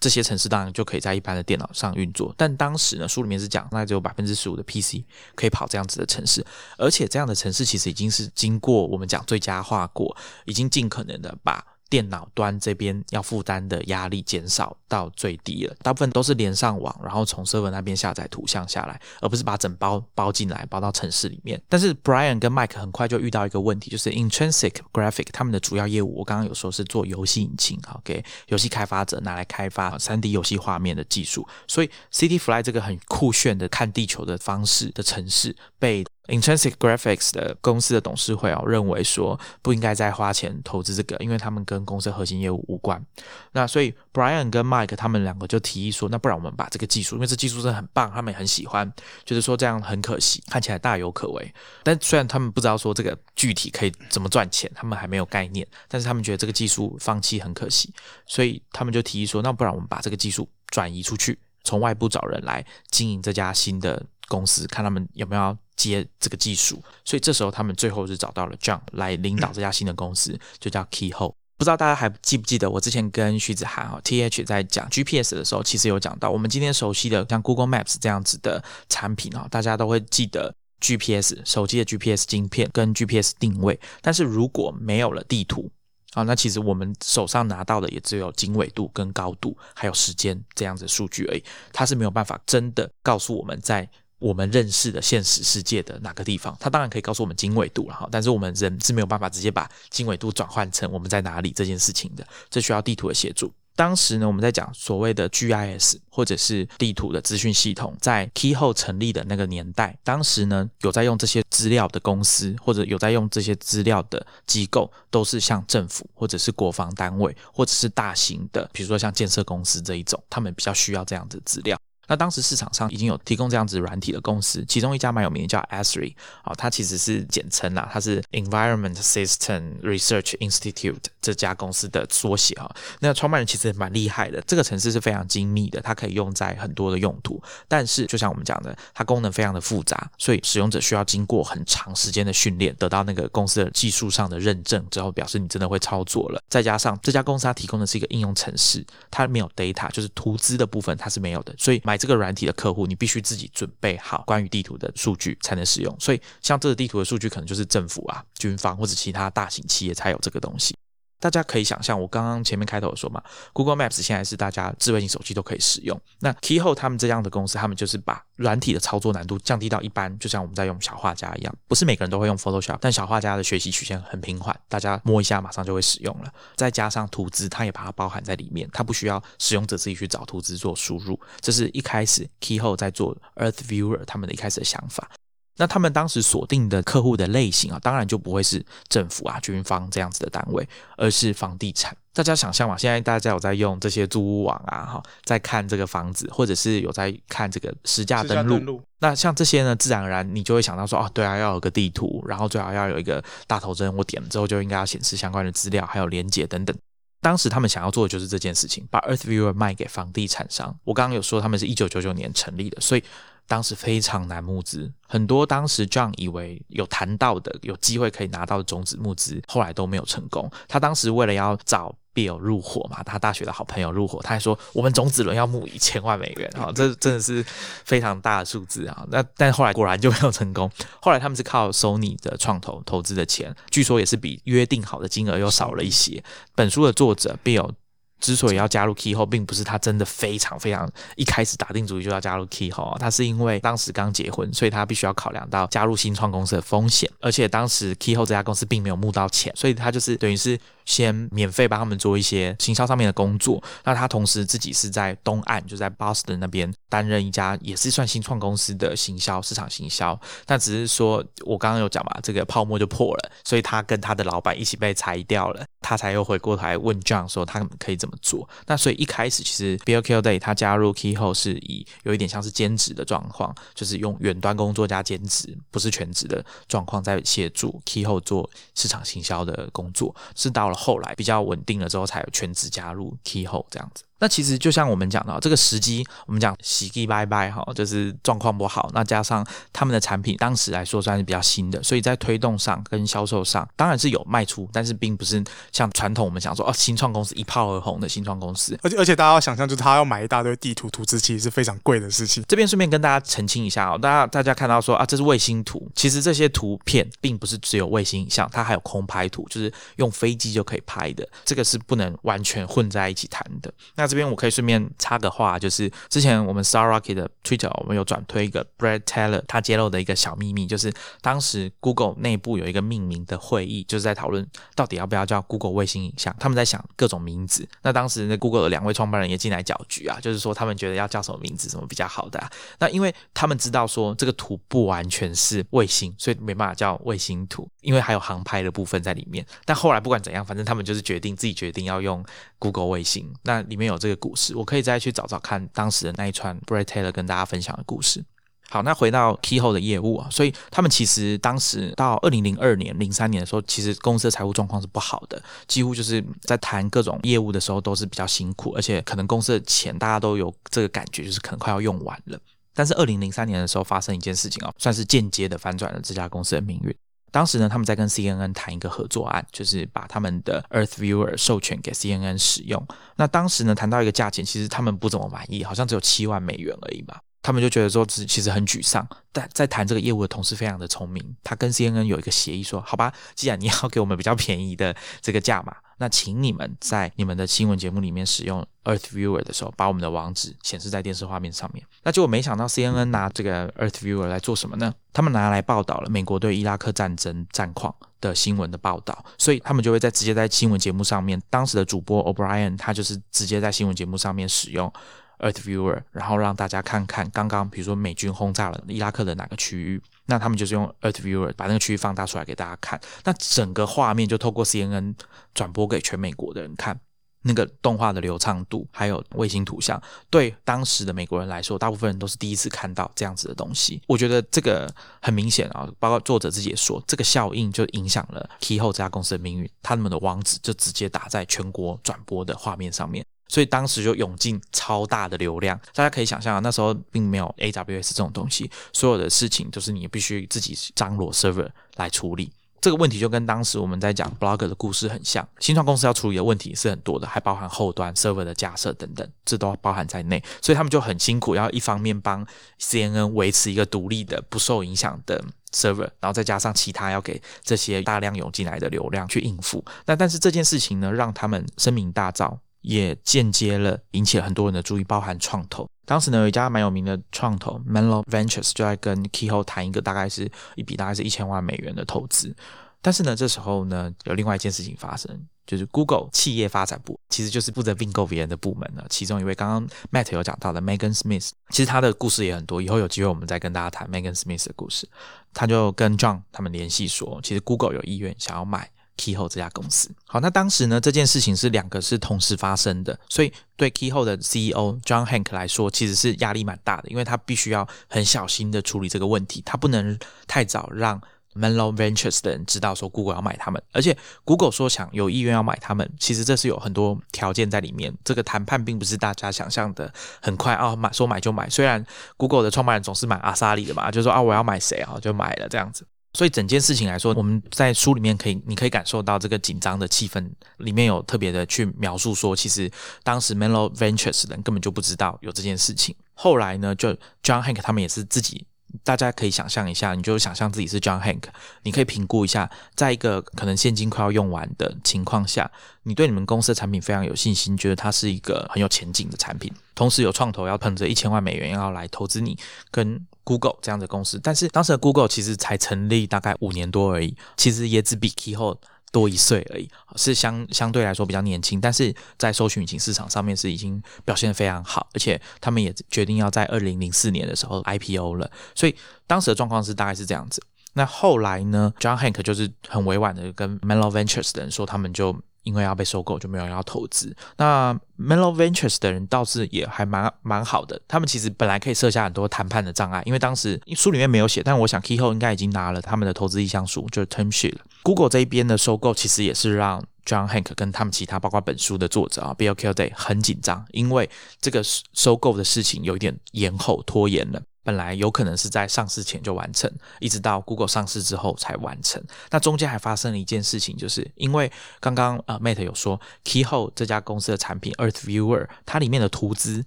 这些城市当然就可以在一般的电脑上运作。但当时呢，书里面是讲，那只有百分之十五的 PC 可以跑这样子的城市，而且这样的城市其实已经是经过我们讲最佳化过，已经尽可能的把。电脑端这边要负担的压力减少到最低了，大部分都是连上网，然后从 server 那边下载图像下来，而不是把整包包进来，包到城市里面。但是 Brian 跟 Mike 很快就遇到一个问题，就是 Intrinsic Graphic 他们的主要业务，我刚刚有说是做游戏引擎，好给游戏开发者拿来开发三 D 游戏画面的技术，所以 City Fly 这个很酷炫的看地球的方式的城市被。Intrinsic Graphics 的公司的董事会哦认为说不应该再花钱投资这个，因为他们跟公司核心业务无关。那所以 Brian 跟 Mike 他们两个就提议说，那不然我们把这个技术，因为这技术真的很棒，他们也很喜欢，就是说这样很可惜，看起来大有可为。但虽然他们不知道说这个具体可以怎么赚钱，他们还没有概念，但是他们觉得这个技术放弃很可惜，所以他们就提议说，那不然我们把这个技术转移出去，从外部找人来经营这家新的公司，看他们有没有。接这个技术，所以这时候他们最后是找到了 John 来领导这家新的公司，就叫 Keyhole。不知道大家还记不记得，我之前跟徐子涵哈 TH 在讲 GPS 的时候，其实有讲到我们今天熟悉的像 Google Maps 这样子的产品啊，大家都会记得 GPS 手机的 GPS 晶片跟 GPS 定位。但是如果没有了地图啊，那其实我们手上拿到的也只有经纬度跟高度，还有时间这样子数据而已，它是没有办法真的告诉我们在。我们认识的现实世界的哪个地方，它当然可以告诉我们经纬度了哈，但是我们人是没有办法直接把经纬度转换成我们在哪里这件事情的，这需要地图的协助。当时呢，我们在讲所谓的 GIS 或者是地图的资讯系统，在 Keyhole 成立的那个年代，当时呢有在用这些资料的公司或者有在用这些资料的机构，都是像政府或者是国防单位或者是大型的，比如说像建设公司这一种，他们比较需要这样的资料。那当时市场上已经有提供这样子软体的公司，其中一家蛮有名的叫 Asri，啊，它其实是简称啦，它是 Environment System Research Institute 这家公司的缩写哈。那创办人其实蛮厉害的，这个城市是非常精密的，它可以用在很多的用途。但是就像我们讲的，它功能非常的复杂，所以使用者需要经过很长时间的训练，得到那个公司的技术上的认证之后，表示你真的会操作了。再加上这家公司它提供的是一个应用城市，它没有 data，就是图资的部分它是没有的，所以买。这个软体的客户，你必须自己准备好关于地图的数据才能使用。所以，像这个地图的数据，可能就是政府啊、军方或者其他大型企业才有这个东西。大家可以想象，我刚刚前面开头说嘛，Google Maps 现在是大家智慧型手机都可以使用。那 Keyhole 他们这样的公司，他们就是把软体的操作难度降低到一般，就像我们在用小画家一样，不是每个人都会用 Photoshop，但小画家的学习曲线很平缓，大家摸一下马上就会使用了。再加上图资，它也把它包含在里面，它不需要使用者自己去找图资做输入。这是一开始 Keyhole 在做 Earth Viewer 他们的一开始的想法。那他们当时锁定的客户的类型啊，当然就不会是政府啊、军方这样子的单位，而是房地产。大家想象嘛，现在大家有在用这些租屋网啊，哈，在看这个房子，或者是有在看这个实价登录。那像这些呢，自然而然你就会想到说，哦，对啊，要有个地图，然后最好要有一个大头针，我点了之后就应该要显示相关的资料，还有连接等等。当时他们想要做的就是这件事情，把 Earth Viewer 卖给房地产商。我刚刚有说他们是一九九九年成立的，所以。当时非常难募资，很多当时 John 以为有谈到的、有机会可以拿到的种子募资，后来都没有成功。他当时为了要找 Bill 入伙嘛，他大学的好朋友入伙，他还说我们种子轮要募一千万美元啊，这真的是非常大的数字啊。那但后来果然就没有成功。后来他们是靠 Sony 的创投投资的钱，据说也是比约定好的金额又少了一些。本书的作者 Bill。之所以要加入 Keyhole，并不是他真的非常非常一开始打定主意就要加入 Keyhole，他是因为当时刚结婚，所以他必须要考量到加入新创公司的风险，而且当时 Keyhole 这家公司并没有募到钱，所以他就是等于是先免费帮他们做一些行销上面的工作。那他同时自己是在东岸，就在 Boston 那边担任一家也是算新创公司的行销市场行销。但只是说我刚刚有讲嘛，这个泡沫就破了，所以他跟他的老板一起被裁掉了，他才又回过头来问 John 说他可以怎么做。那所以一开始其实 Bill Kilday 他加入 Key 后是以有一点像是兼职的状况，就是用远端工作加兼职，不是全职的状况在协助 Key 后做市场行销的工作。是到了后来比较稳定了之后，才有全职加入 Keyhole 这样子。那其实就像我们讲到这个时机，我们讲喜气拜拜哈，就是状况不好。那加上他们的产品当时来说算是比较新的，所以在推动上跟销售上当然是有卖出，但是并不是像传统我们想说哦，新创公司一炮而红的新创公司。而且而且大家要想象，就是他要买一大堆地图图纸，其实是非常贵的事情。这边顺便跟大家澄清一下哦，大家大家看到说啊，这是卫星图，其实这些图片并不是只有卫星影像，它还有空拍图，就是用飞机就可以拍的，这个是不能完全混在一起谈的。那那这边我可以顺便。插个话，就是之前我们 Star Rocket 的 Twitter，我们有转推一个 Brad Taylor 他揭露的一个小秘密，就是当时 Google 内部有一个命名的会议，就是在讨论到底要不要叫 Google 卫星影像，他们在想各种名字。那当时那 Google 的两位创办人也进来搅局啊，就是说他们觉得要叫什么名字，什么比较好的。那因为他们知道说这个图不完全是卫星，所以没办法叫卫星图，因为还有航拍的部分在里面。但后来不管怎样，反正他们就是决定自己决定要用 Google 卫星。那里面有这个故事，我可以再去找找看当时的那一串 Brad Taylor 跟大家分享的故事。好，那回到 Keyhole 的业务啊，所以他们其实当时到二零零二年、零三年的时候，其实公司的财务状况是不好的，几乎就是在谈各种业务的时候都是比较辛苦，而且可能公司的钱大家都有这个感觉，就是可能快要用完了。但是二零零三年的时候发生一件事情哦，算是间接的反转了这家公司的命运。当时呢，他们在跟 CNN 谈一个合作案，就是把他们的 Earth Viewer 授权给 CNN 使用。那当时呢，谈到一个价钱，其实他们不怎么满意，好像只有七万美元而已嘛。他们就觉得说，其实很沮丧。但在谈这个业务的同事非常的聪明，他跟 CNN 有一个协议说，好吧，既然你要给我们比较便宜的这个价码。那请你们在你们的新闻节目里面使用 Earth Viewer 的时候，把我们的网址显示在电视画面上面。那结果没想到 CNN 拿这个 Earth Viewer 来做什么呢？他们拿来报道了美国对伊拉克战争战况的新闻的报道，所以他们就会在直接在新闻节目上面，当时的主播 O'Brien 他就是直接在新闻节目上面使用 Earth Viewer，然后让大家看看刚刚比如说美军轰炸了伊拉克的哪个区域。那他们就是用 Earth Viewer 把那个区域放大出来给大家看，那整个画面就透过 CNN 转播给全美国的人看，那个动画的流畅度，还有卫星图像，对当时的美国人来说，大部分人都是第一次看到这样子的东西。我觉得这个很明显啊，包括作者自己也说，这个效应就影响了 Keyhole 这家公司的命运，他们的网址就直接打在全国转播的画面上面。所以当时就涌进超大的流量，大家可以想象啊，那时候并没有 AWS 这种东西，所有的事情都是你必须自己张罗 server 来处理。这个问题就跟当时我们在讲 Blogger 的故事很像，新创公司要处理的问题是很多的，还包含后端 server 的架设等等，这都包含在内。所以他们就很辛苦，要一方面帮 CNN 维持一个独立的、不受影响的 server，然后再加上其他要给这些大量涌进来的流量去应付。那但是这件事情呢，让他们声名大噪。也间接了引起了很多人的注意，包含创投。当时呢，有一家蛮有名的创投 Menlo Ventures 就在跟 keyho 谈一个大概是一笔大概是一千万美元的投资。但是呢，这时候呢，有另外一件事情发生，就是 Google 企业发展部其实就是负责并购别人的部门呢。其中一位刚刚 Matt 有讲到的 Megan Smith，其实他的故事也很多，以后有机会我们再跟大家谈 Megan Smith 的故事。他就跟 John 他们联系说，其实 Google 有意愿想要买。Keyhole 这家公司，好，那当时呢，这件事情是两个是同时发生的，所以对 Keyhole 的 CEO John Hank 来说，其实是压力蛮大的，因为他必须要很小心的处理这个问题，他不能太早让 Menlo Ventures 的人知道说 Google 要买他们，而且 Google 说想有意愿要买他们，其实这是有很多条件在里面，这个谈判并不是大家想象的很快啊，买说买就买，虽然 Google 的创办人总是买阿萨里的嘛，就说啊我要买谁啊就买了这样子。所以整件事情来说，我们在书里面可以，你可以感受到这个紧张的气氛，里面有特别的去描述说，其实当时 Menlo Ventures 的人根本就不知道有这件事情。后来呢，就 John Hank 他们也是自己。大家可以想象一下，你就想象自己是 John Hank，你可以评估一下，在一个可能现金快要用完的情况下，你对你们公司的产品非常有信心，觉得它是一个很有前景的产品，同时有创投要捧着一千万美元要来投资你，跟 Google 这样的公司，但是当时的 Google 其实才成立大概五年多而已，其实也只比 Keyhole 多一岁而已，是相相对来说比较年轻，但是在搜寻引擎市场上面是已经表现的非常好，而且他们也决定要在二零零四年的时候 IPO 了，所以当时的状况是大概是这样子。那后来呢，John Hank 就是很委婉的跟 Menlo Ventures 的人说，他们就。因为要被收购，就没有人要投资。那 Menlo Ventures 的人倒是也还蛮蛮好的，他们其实本来可以设下很多谈判的障碍，因为当时书里面没有写，但我想 Keyhole 应该已经拿了他们的投资意向书，就是 term sheet 了。Google 这一边的收购其实也是让 John Hank 跟他们其他包括本书的作者啊 Bill Kilday 很紧张，因为这个收购的事情有一点延后拖延了。本来有可能是在上市前就完成，一直到 Google 上市之后才完成。那中间还发生了一件事情，就是因为刚刚呃 Mate 有说 Keyhole 这家公司的产品 Earth Viewer，它里面的图资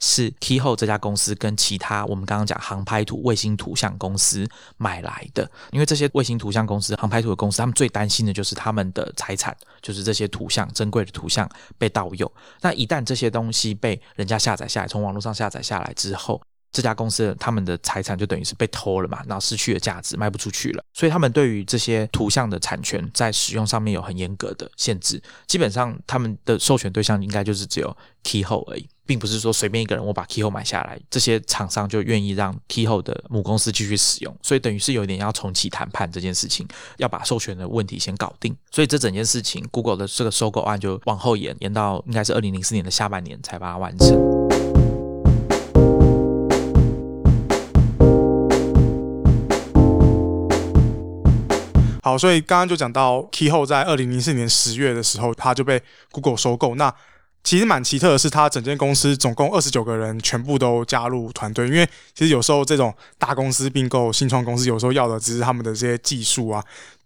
是 Keyhole 这家公司跟其他我们刚刚讲航拍图卫星图像公司买来的。因为这些卫星图像公司、航拍图的公司，他们最担心的就是他们的财产，就是这些图像珍贵的图像被盗用。那一旦这些东西被人家下载下来，从网络上下载下来之后，这家公司他们的财产就等于是被偷了嘛，然后失去了价值，卖不出去了。所以他们对于这些图像的产权在使用上面有很严格的限制。基本上他们的授权对象应该就是只有 Keyhole 而已，并不是说随便一个人我把 Keyhole 买下来，这些厂商就愿意让 Keyhole 的母公司继续使用。所以等于是有点要重启谈判这件事情，要把授权的问题先搞定。所以这整件事情，Google 的这个收购案就往后延，延到应该是二零零四年的下半年才把它完成。好，所以刚刚就讲到 Keyhole 在二零零四年十月的时候，它就被 Google 收购。那其实蛮奇特的是，他整间公司总共二十九个人全部都加入团队。因为其实有时候这种大公司并购新创公司，有时候要的只是他们的这些技术啊，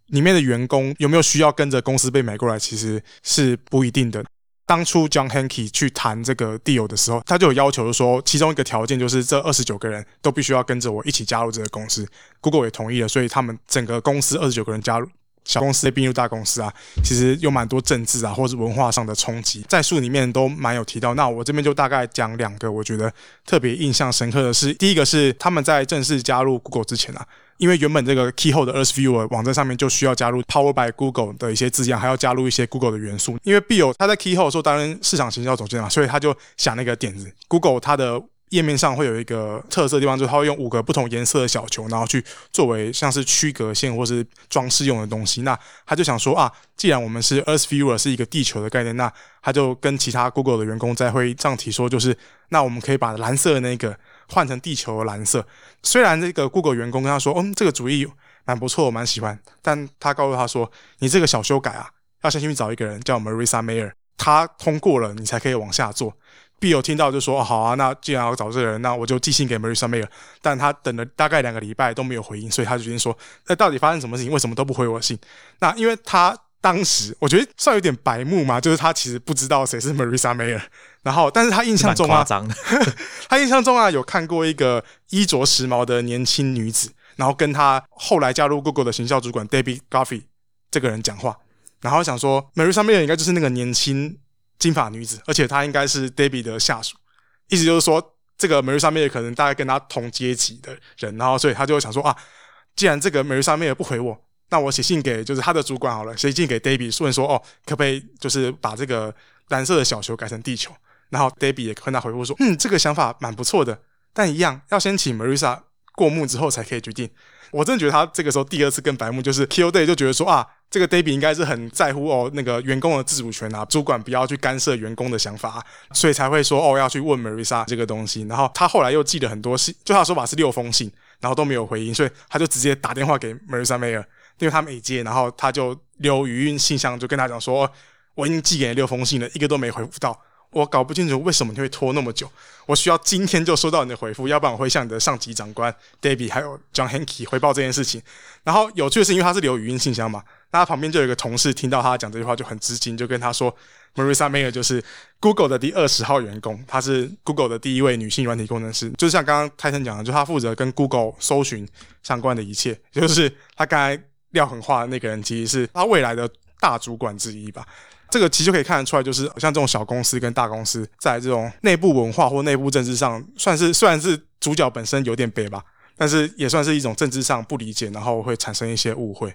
里面的员工有没有需要跟着公司被买过来，其实是不一定的。当初 John Hanke 去谈这个 deal 的时候，他就有要求说，其中一个条件就是这二十九个人都必须要跟着我一起加入这个公司。Google 也同意了，所以他们整个公司二十九个人加入小公司并入大公司啊，其实有蛮多政治啊或者文化上的冲击，在书里面都蛮有提到。那我这边就大概讲两个，我觉得特别印象深刻的是，第一个是他们在正式加入 Google 之前啊。因为原本这个 Keyhole 的 Earth Viewer 网站上面就需要加入 Power by Google 的一些字样，还要加入一些 Google 的元素。因为 Bill 他在 Keyhole 的时候担任市场行销总监嘛，所以他就想那个点子。Google 它的页面上会有一个特色地方，就是它会用五个不同颜色的小球，然后去作为像是区隔线或是装饰用的东西。那他就想说啊，既然我们是 Earth Viewer 是一个地球的概念，那他就跟其他 Google 的员工在会议上提说，就是那我们可以把蓝色的那个换成地球的蓝色。虽然这个 Google 员工跟他说，嗯，这个主意蛮不错，我蛮喜欢，但他告诉他说，你这个小修改啊，要先去找一个人叫 Marissa Mayer，他通过了，你才可以往下做。B 有听到就说，好啊，那既然要找这个人，那我就寄信给 Marissa Mayer。但他等了大概两个礼拜都没有回应，所以他就决定说，那到底发生什么事情？为什么都不回我信？那因为他当时我觉得算有点白目嘛，就是他其实不知道谁是 Marissa Mayer。然后，但是他印象中啊，他印象中啊，有看过一个衣着时髦的年轻女子，然后跟他后来加入 Google 的行销主管 Debbie Garvey 这个人讲话，然后想说，Marissa Mayer 应该就是那个年轻金发女子，而且她应该是 Debbie 的下属，意思就是说，这个 Marissa Mayer 可能大概跟他同阶级的人，然后所以他就想说啊，既然这个 Marissa Mayer 不回我，那我写信给就是他的主管好了，写信给 Debbie 问说，哦，可不可以就是把这个蓝色的小球改成地球？然后 Debbie 也跟他回复说：“嗯，这个想法蛮不错的，但一样要先请 Marissa 过目之后才可以决定。”我真的觉得他这个时候第二次跟白目，就是 Kill Day 就觉得说啊，这个 Debbie 应该是很在乎哦那个员工的自主权啊，主管不要去干涉员工的想法，所以才会说哦要去问 Marissa 这个东西。然后他后来又寄了很多信，就他说法是六封信，然后都没有回应，所以他就直接打电话给 Marissa Mayer，因为他没接，然后他就留语音信箱，就跟他讲说：“我已经寄给你六封信了，一个都没回复到。”我搞不清楚为什么你会拖那么久，我需要今天就收到你的回复，要不然我会向你的上级长官 Debbie 还有 John Hanke 回报这件事情。然后有趣的是，因为他是留语音信箱嘛，那他旁边就有一个同事听到他讲这句话就很吃惊，就跟他说：“Marissa Mayer 就是 Google 的第二十号员工，她是 Google 的第一位女性软体工程师，就像刚刚泰森讲的，就她负责跟 Google 搜寻相关的一切，就是他刚才撂狠话的那个人，其实是他未来的大主管之一吧。”这个其实就可以看得出来，就是像这种小公司跟大公司在这种内部文化或内部政治上，算是虽然是主角本身有点悲吧，但是也算是一种政治上不理解，然后会产生一些误会。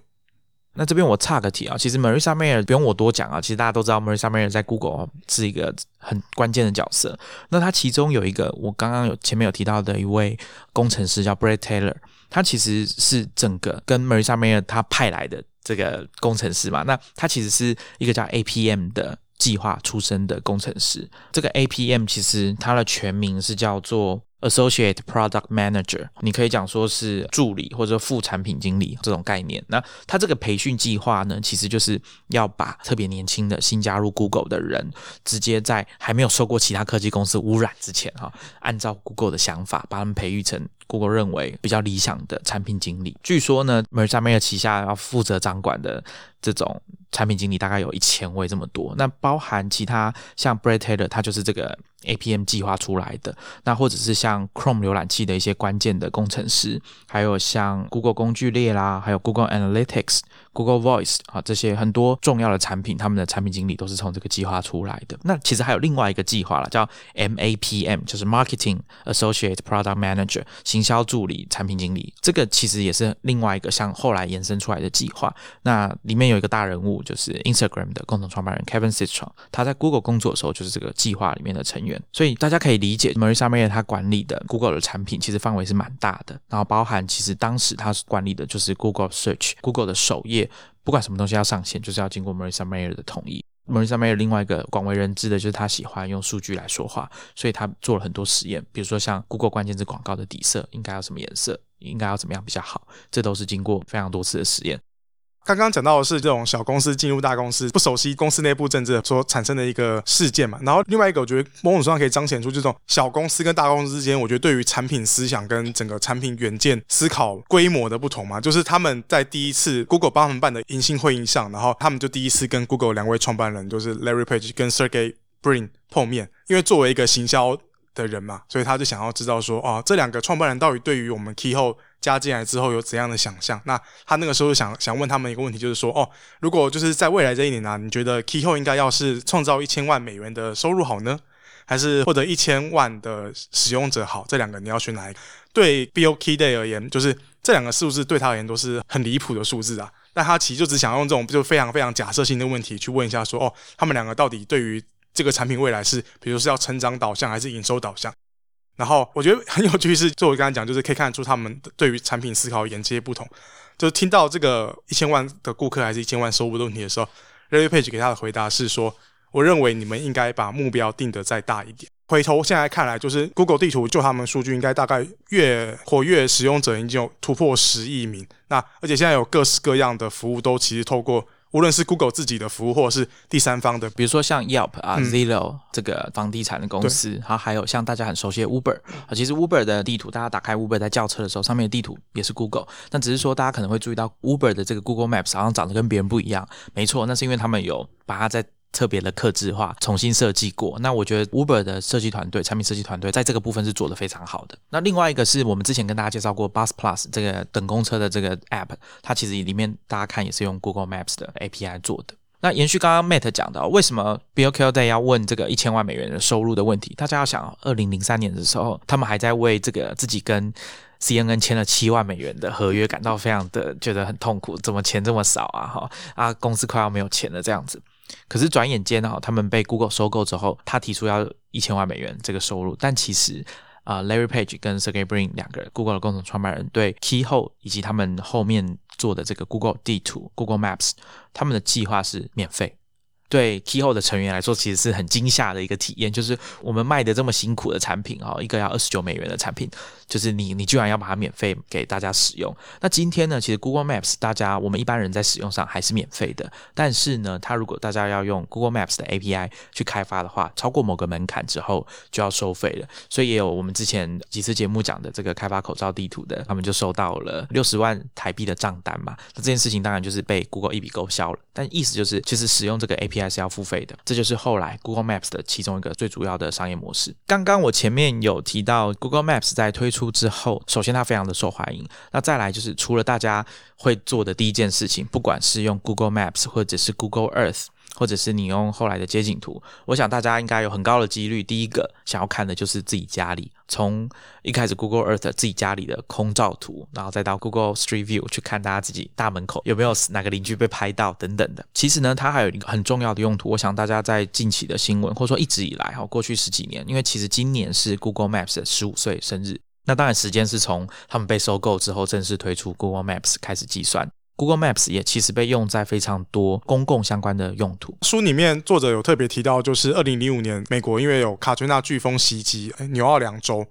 那这边我岔个题啊，其实 Marissa Mayer 不用我多讲啊，其实大家都知道 Marissa Mayer 在 Google 是一个很关键的角色。那他其中有一个我刚刚有前面有提到的一位工程师叫 Brad Taylor，他其实是整个跟 Marissa Mayer 他派来的这个工程师嘛。那他其实是一个叫 APM 的计划出身的工程师。这个 APM 其实它的全名是叫做。Associate Product Manager，你可以讲说是助理或者副产品经理这种概念。那他这个培训计划呢，其实就是要把特别年轻的新加入 Google 的人，直接在还没有受过其他科技公司污染之前，哈，按照 Google 的想法，把他们培育成 Google 认为比较理想的产品经理。据说呢，Marissa Mayer 旗下要负责掌管的这种产品经理大概有一千位这么多。那包含其他像 Brad Taylor，他就是这个。APM 计划出来的，那或者是像 Chrome 浏览器的一些关键的工程师，还有像 Google 工具列啦，还有 Google Analytics、Google Voice 啊这些很多重要的产品，他们的产品经理都是从这个计划出来的。那其实还有另外一个计划了，叫 MAPM，就是 Marketing Associate Product Manager，行销助理产品经理。这个其实也是另外一个像后来延伸出来的计划。那里面有一个大人物，就是 Instagram 的共同创办人 Kevin Systrom，他在 Google 工作的时候就是这个计划里面的成员。所以大家可以理解，Marissa Mayer 他管理的 Google 的产品其实范围是蛮大的，然后包含其实当时他管理的就是 Google Search，Google 的首页，不管什么东西要上线，就是要经过 Marissa Mayer 的同意。Marissa Mayer 另外一个广为人知的就是他喜欢用数据来说话，所以他做了很多实验，比如说像 Google 关键字广告的底色应该要什么颜色，应该要怎么样比较好，这都是经过非常多次的实验。刚刚讲到的是这种小公司进入大公司不熟悉公司内部政治所产生的一个事件嘛，然后另外一个我觉得某种程度上可以彰显出这种小公司跟大公司之间，我觉得对于产品思想跟整个产品远见思考规模的不同嘛，就是他们在第一次 Google 帮他们办的迎新会议上，然后他们就第一次跟 Google 两位创办人就是 Larry Page 跟 Sergey Brin 碰面，因为作为一个行销的人嘛，所以他就想要知道说，哦，这两个创办人到底对于我们 Keyhole。加进来之后有怎样的想象？那他那个时候想想问他们一个问题，就是说，哦，如果就是在未来这一年呢，你觉得 Keyhole 应该要是创造一千万美元的收入好呢，还是获得一千万的使用者好？这两个你要选哪一个？对 BOK Day 而言，就是这两个数字对他而言都是很离谱的数字啊。但他其实就只想用这种就非常非常假设性的问题去问一下，说，哦，他们两个到底对于这个产品未来是，比如是要成长导向还是营收导向？然后我觉得很有趣是，就我刚才讲，就是可以看出他们对于产品思考沿接不同。就是听到这个一千万的顾客还是一千万收入的问题的时候，Larry Page 给他的回答是说：“我认为你们应该把目标定得再大一点。”回头现在看来，就是 Google 地图就他们数据应该大概月活跃使用者已经有突破十亿名。那而且现在有各式各样的服务都其实透过。无论是 Google 自己的服务，或者是第三方的，比如说像 Yelp 啊、Zillow 这个房地产的公司，然后还有像大家很熟悉的 Uber 啊，其实 Uber 的地图，大家打开 Uber 在叫车的时候，上面的地图也是 Google，但只是说大家可能会注意到 Uber 的这个 Google Maps 好像长得跟别人不一样。没错，那是因为他们有把它在。特别的克制化，重新设计过。那我觉得 Uber 的设计团队、产品设计团队在这个部分是做的非常好的。那另外一个是我们之前跟大家介绍过 Bus Plus 这个等公车的这个 App，它其实里面大家看也是用 Google Maps 的 API 做的。那延续刚刚 Matt 讲的，为什么 Bill k i l Day 要问这个一千万美元的收入的问题？大家要想，二零零三年的时候，他们还在为这个自己跟 CNN 签了七万美元的合约感到非常的觉得很痛苦，怎么钱这么少啊？哈啊，公司快要没有钱了这样子。可是转眼间啊，他们被 Google 收购之后，他提出要一千万美元这个收入，但其实啊，Larry Page 跟 Sergey Brin 两个人 Google 的共同创办人对 Keyhole 以及他们后面做的这个 Google 地图 Google Maps，他们的计划是免费。对 Keyhole 的成员来说，其实是很惊吓的一个体验，就是我们卖的这么辛苦的产品哦，一个要二十九美元的产品，就是你你居然要把它免费给大家使用。那今天呢，其实 Google Maps 大家我们一般人在使用上还是免费的，但是呢，它如果大家要用 Google Maps 的 API 去开发的话，超过某个门槛之后就要收费了。所以也有我们之前几次节目讲的这个开发口罩地图的，他们就收到了六十万台币的账单嘛。那这件事情当然就是被 Google 一笔勾销了。但意思就是，其实使用这个 API 是要付费的，这就是后来 Google Maps 的其中一个最主要的商业模式。刚刚我前面有提到，Google Maps 在推出之后，首先它非常的受欢迎。那再来就是，除了大家会做的第一件事情，不管是用 Google Maps 或者是 Google Earth 或者是你用后来的街景图，我想大家应该有很高的几率，第一个想要看的就是自己家里。从一开始 Google Earth 自己家里的空照图，然后再到 Google Street View 去看大家自己大门口有没有哪个邻居被拍到等等的。其实呢，它还有一个很重要的用途。我想大家在近期的新闻，或者说一直以来哈，过去十几年，因为其实今年是 Google Maps 的十五岁生日。那当然，时间是从他们被收购之后正式推出 Google Maps 开始计算。Google Maps 也其实被用在非常多公共相关的用途。书里面作者有特别提到，就是二零零五年美国因为有卡崔娜飓风袭击纽奥良州，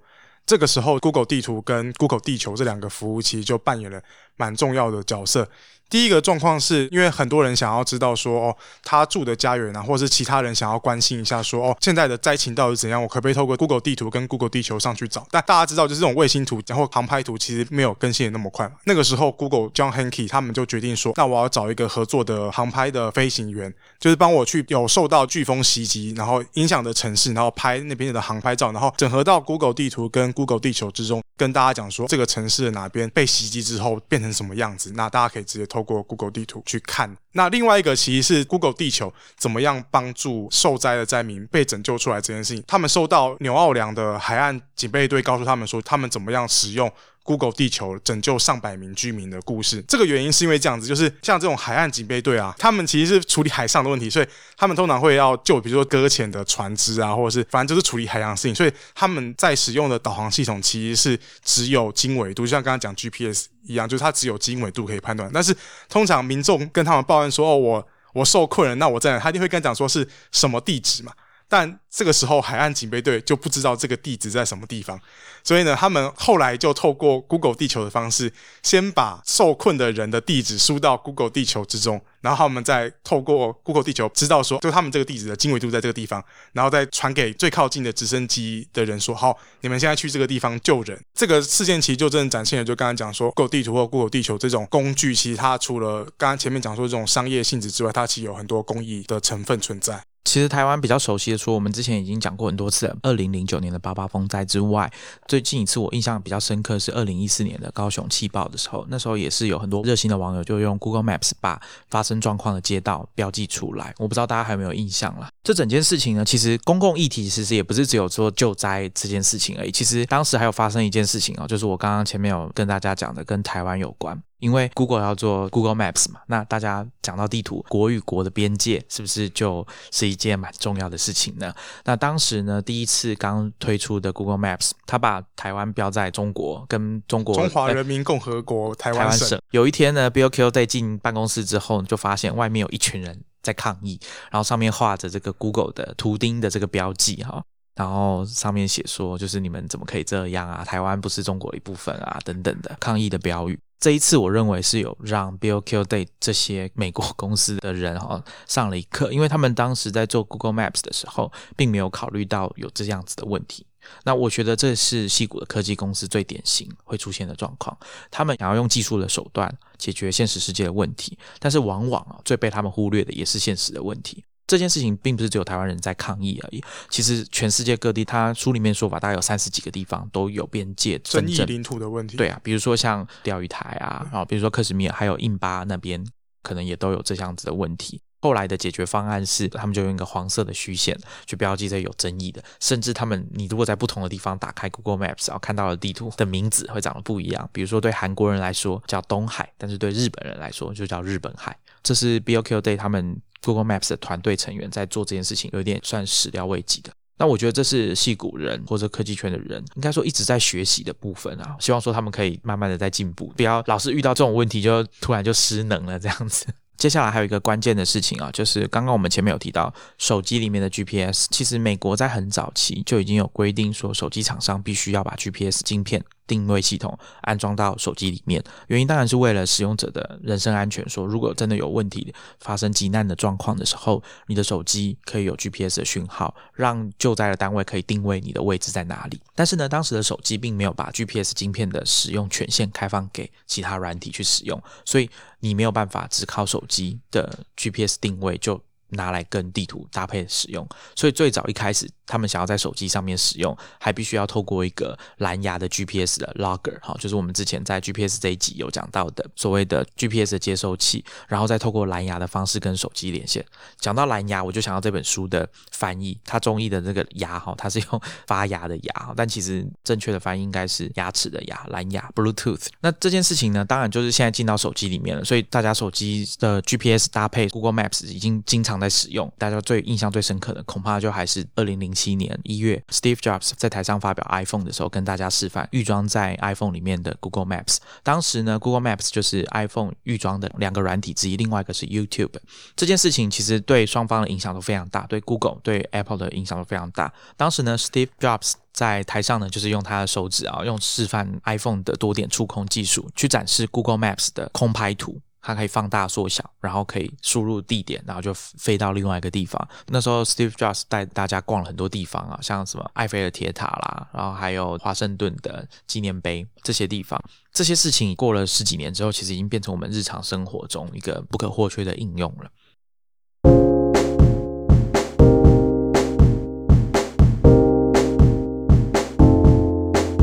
这个时候 Google 地图跟 Google 地球这两个服务其实就扮演了蛮重要的角色。第一个状况是因为很多人想要知道说哦，他住的家园啊，或者是其他人想要关心一下说哦，现在的灾情到底怎样？我可不可以透过 Google 地图跟 Google 地球上去找？但大家知道，就是这种卫星图然后航拍图其实没有更新的那么快嘛。那个时候，Google John Hanke 他们就决定说，那我要找一个合作的航拍的飞行员，就是帮我去有受到飓风袭击然后影响的城市，然后拍那边的航拍照，然后整合到 Google 地图跟 Google 地球之中，跟大家讲说这个城市的哪边被袭击之后变成什么样子。那大家可以直接透过 Google 地图。去看那另外一个其实是 Google 地球怎么样帮助受灾的灾民被拯救出来这件事情，他们收到纽奥良的海岸警备队告诉他们说，他们怎么样使用。Google 地球拯救上百名居民的故事，这个原因是因为这样子，就是像这种海岸警备队啊，他们其实是处理海上的问题，所以他们通常会要救，比如说搁浅的船只啊，或者是反正就是处理海洋事情，所以他们在使用的导航系统其实是只有经纬度，就像刚刚讲 GPS 一样，就是它只有经纬度可以判断。但是通常民众跟他们抱怨说，哦，我我受困了，那我在哪？他就会跟讲说是什么地址嘛。但这个时候，海岸警备队就不知道这个地址在什么地方，所以呢，他们后来就透过 Google 地球的方式，先把受困的人的地址输到 Google 地球之中，然后他们再透过 Google 地球知道说，就他们这个地址的经纬度在这个地方，然后再传给最靠近的直升机的人说，好，你们现在去这个地方救人。这个事件其实就真的展现了，就刚刚讲说，Google 地图或 Google 地球这种工具，其实它除了刚刚前面讲说这种商业性质之外，它其实有很多公益的成分存在。其实台湾比较熟悉的，除了我们之前已经讲过很多次，二零零九年的八八风灾之外，最近一次我印象比较深刻是二零一四年的高雄气爆的时候，那时候也是有很多热心的网友就用 Google Maps 把发生状况的街道标记出来。我不知道大家还有没有印象了？这整件事情呢，其实公共议题其实也不是只有说救灾这件事情而已。其实当时还有发生一件事情哦，就是我刚刚前面有跟大家讲的，跟台湾有关。因为 Google 要做 Google Maps 嘛，那大家讲到地图，国与国的边界是不是就是一件蛮重要的事情呢？那当时呢，第一次刚推出的 Google Maps，它把台湾标在中国，跟中国中华人民共和国台湾省。有一天呢，Bill Q 在进办公室之后，就发现外面有一群人在抗议，然后上面画着这个 Google 的图钉的这个标记哈，然后上面写说，就是你们怎么可以这样啊？台湾不是中国一部分啊，等等的抗议的标语。这一次，我认为是有让 Bill Q Day 这些美国公司的人哈上了一课，因为他们当时在做 Google Maps 的时候，并没有考虑到有这样子的问题。那我觉得这是细谷的科技公司最典型会出现的状况，他们想要用技术的手段解决现实世界的问题，但是往往啊最被他们忽略的也是现实的问题。这件事情并不是只有台湾人在抗议而已，其实全世界各地，他书里面说法大概有三十几个地方都有边界争议领土的问题。对啊，比如说像钓鱼台啊，然后比如说克什米尔，还有印巴那边，可能也都有这样子的问题。后来的解决方案是，他们就用一个黄色的虚线去标记这有争议的，甚至他们，你如果在不同的地方打开 Google Maps，然后看到的地图的名字会长得不一样。比如说对韩国人来说叫东海，但是对日本人来说就叫日本海。这是 BOQ Day 他们。Google Maps 的团队成员在做这件事情，有点算始料未及的。那我觉得这是戏骨人或者科技圈的人，应该说一直在学习的部分啊。希望说他们可以慢慢的在进步，不要老是遇到这种问题就突然就失能了这样子。接下来还有一个关键的事情啊，就是刚刚我们前面有提到手机里面的 GPS，其实美国在很早期就已经有规定说，手机厂商必须要把 GPS 晶片。定位系统安装到手机里面，原因当然是为了使用者的人身安全。说如果真的有问题发生急难的状况的时候，你的手机可以有 GPS 的讯号，让救灾的单位可以定位你的位置在哪里。但是呢，当时的手机并没有把 GPS 晶片的使用权限开放给其他软体去使用，所以你没有办法只靠手机的 GPS 定位就。拿来跟地图搭配使用。所以最早一开始，他们想要在手机上面使用，还必须要透过一个蓝牙的 GPS 的 logger，哈，就是我们之前在 GPS 这一集有讲到的所谓的 GPS 的接收器，然后再透过蓝牙的方式跟手机连线。讲到蓝牙，我就想到这本书的翻译，它中译的那个牙哈，它是用发芽的牙，但其实正确的翻译应该是牙齿的牙，蓝牙 Bluetooth。那这件事情呢，当然就是现在进到手机里面了，所以大家手机的 GPS 搭配 Google Maps 已经经常在使用。大家最印象最深刻的，恐怕就还是二零零七年一月，Steve Jobs 在台上发表 iPhone 的时候，跟大家示范预装在 iPhone 里面的 Google Maps。当时呢，Google Maps 就是 iPhone 预装的两个软体之一，另外一个是 YouTube。这件事情其实对双方的影响都非常大，对 Google、对 Apple 的影响都非常大。当时呢，Steve Jobs 在台上呢，就是用他的手指啊，用示范 iPhone 的多点触控技术，去展示 Google Maps 的空拍图。它可以放大缩小，然后可以输入地点，然后就飞到另外一个地方。那时候，Steve Jobs 带大家逛了很多地方啊，像什么埃菲尔铁塔啦，然后还有华盛顿的纪念碑这些地方。这些事情过了十几年之后，其实已经变成我们日常生活中一个不可或缺的应用了。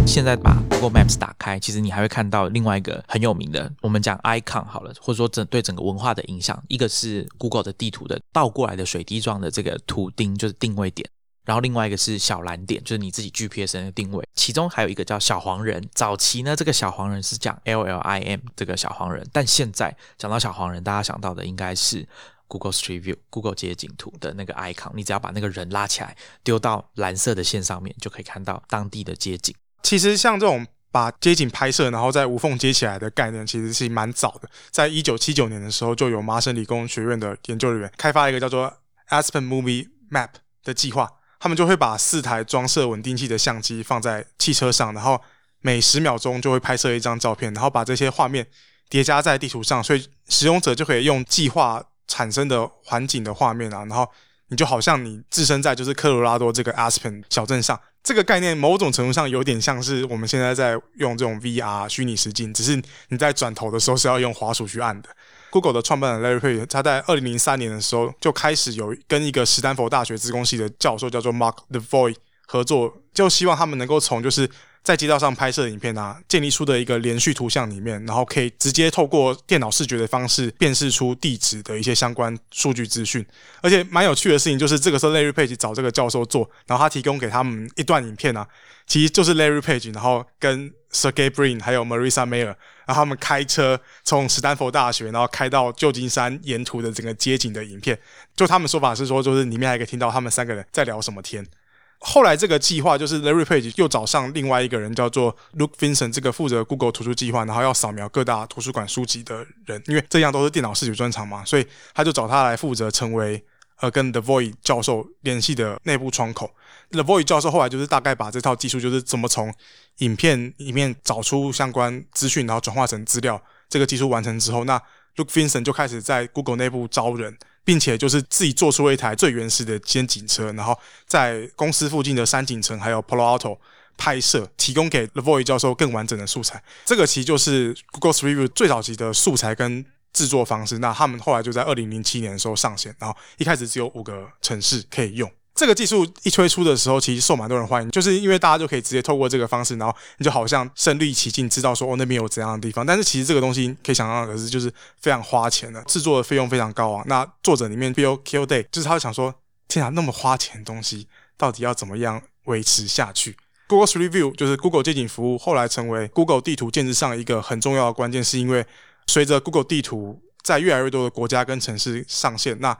现在把 Google Maps 打开，其实你还会看到另外一个很有名的，我们讲 icon 好了，或者说整对整个文化的影响。一个是 Google 的地图的倒过来的水滴状的这个图钉，就是定位点；然后另外一个是小蓝点，就是你自己 GPS 的定位。其中还有一个叫小黄人。早期呢，这个小黄人是讲 LLIM 这个小黄人，但现在讲到小黄人，大家想到的应该是 Google Street View、Google 街景图的那个 icon。你只要把那个人拉起来，丢到蓝色的线上面，就可以看到当地的街景。其实像这种把街景拍摄，然后再无缝接起来的概念，其实是蛮早的。在一九七九年的时候，就有麻省理工学院的研究人员开发一个叫做 Aspen Movie Map 的计划。他们就会把四台装设稳定器的相机放在汽车上，然后每十秒钟就会拍摄一张照片，然后把这些画面叠加在地图上，所以使用者就可以用计划产生的环境的画面啊，然后你就好像你置身在就是科罗拉多这个 Aspen 小镇上。这个概念某种程度上有点像是我们现在在用这种 VR 虚拟实境，只是你在转头的时候是要用滑鼠去按的。Google 的创办人 Larry Page，他在二零零三年的时候就开始有跟一个斯坦福大学资工系的教授叫做 Mark Devoy 合作，就希望他们能够从就是在街道上拍摄影片啊，建立出的一个连续图像里面，然后可以直接透过电脑视觉的方式辨识出地址的一些相关数据资讯。而且蛮有趣的事情就是，这个时候 Larry Page 找这个教授做，然后他提供给他们一段影片啊，其实就是 Larry Page，然后跟 Sergey Brin 还有 Marissa Mayer。然后他们开车从斯坦福大学，然后开到旧金山沿途的整个街景的影片，就他们说法是说，就是里面还可以听到他们三个人在聊什么天。后来这个计划就是 Larry Page 又找上另外一个人叫做 Luke Vincent，这个负责 Google 图书计划，然后要扫描各大图书馆书籍的人，因为这样都是电脑视觉专长嘛，所以他就找他来负责成为呃跟 The Void 教授联系的内部窗口。The Void 教授后来就是大概把这套技术，就是怎么从影片里面找出相关资讯，然后转化成资料。这个技术完成之后，那 Luke Vincent 就开始在 Google 内部招人，并且就是自己做出了一台最原始的肩颈车，然后在公司附近的山景城还有 Polo Auto 拍摄，提供给 Levoy 教授更完整的素材。这个其实就是 Google Street View 最早期的素材跟制作方式。那他们后来就在二零零七年的时候上线，然后一开始只有五个城市可以用。这个技术一推出的时候，其实受蛮多人欢迎，就是因为大家就可以直接透过这个方式，然后你就好像身临其境，知道说哦那边有怎样的地方。但是其实这个东西可以想象的是，就是非常花钱的，制作的费用非常高啊。那作者里面 Bill Kilday 就是他想说，天啊，那么花钱的东西，到底要怎么样维持下去？Google Street View 就是 Google 街景服务，后来成为 Google 地图建制上一个很重要的关键，是因为随着 Google 地图在越来越多的国家跟城市上线，那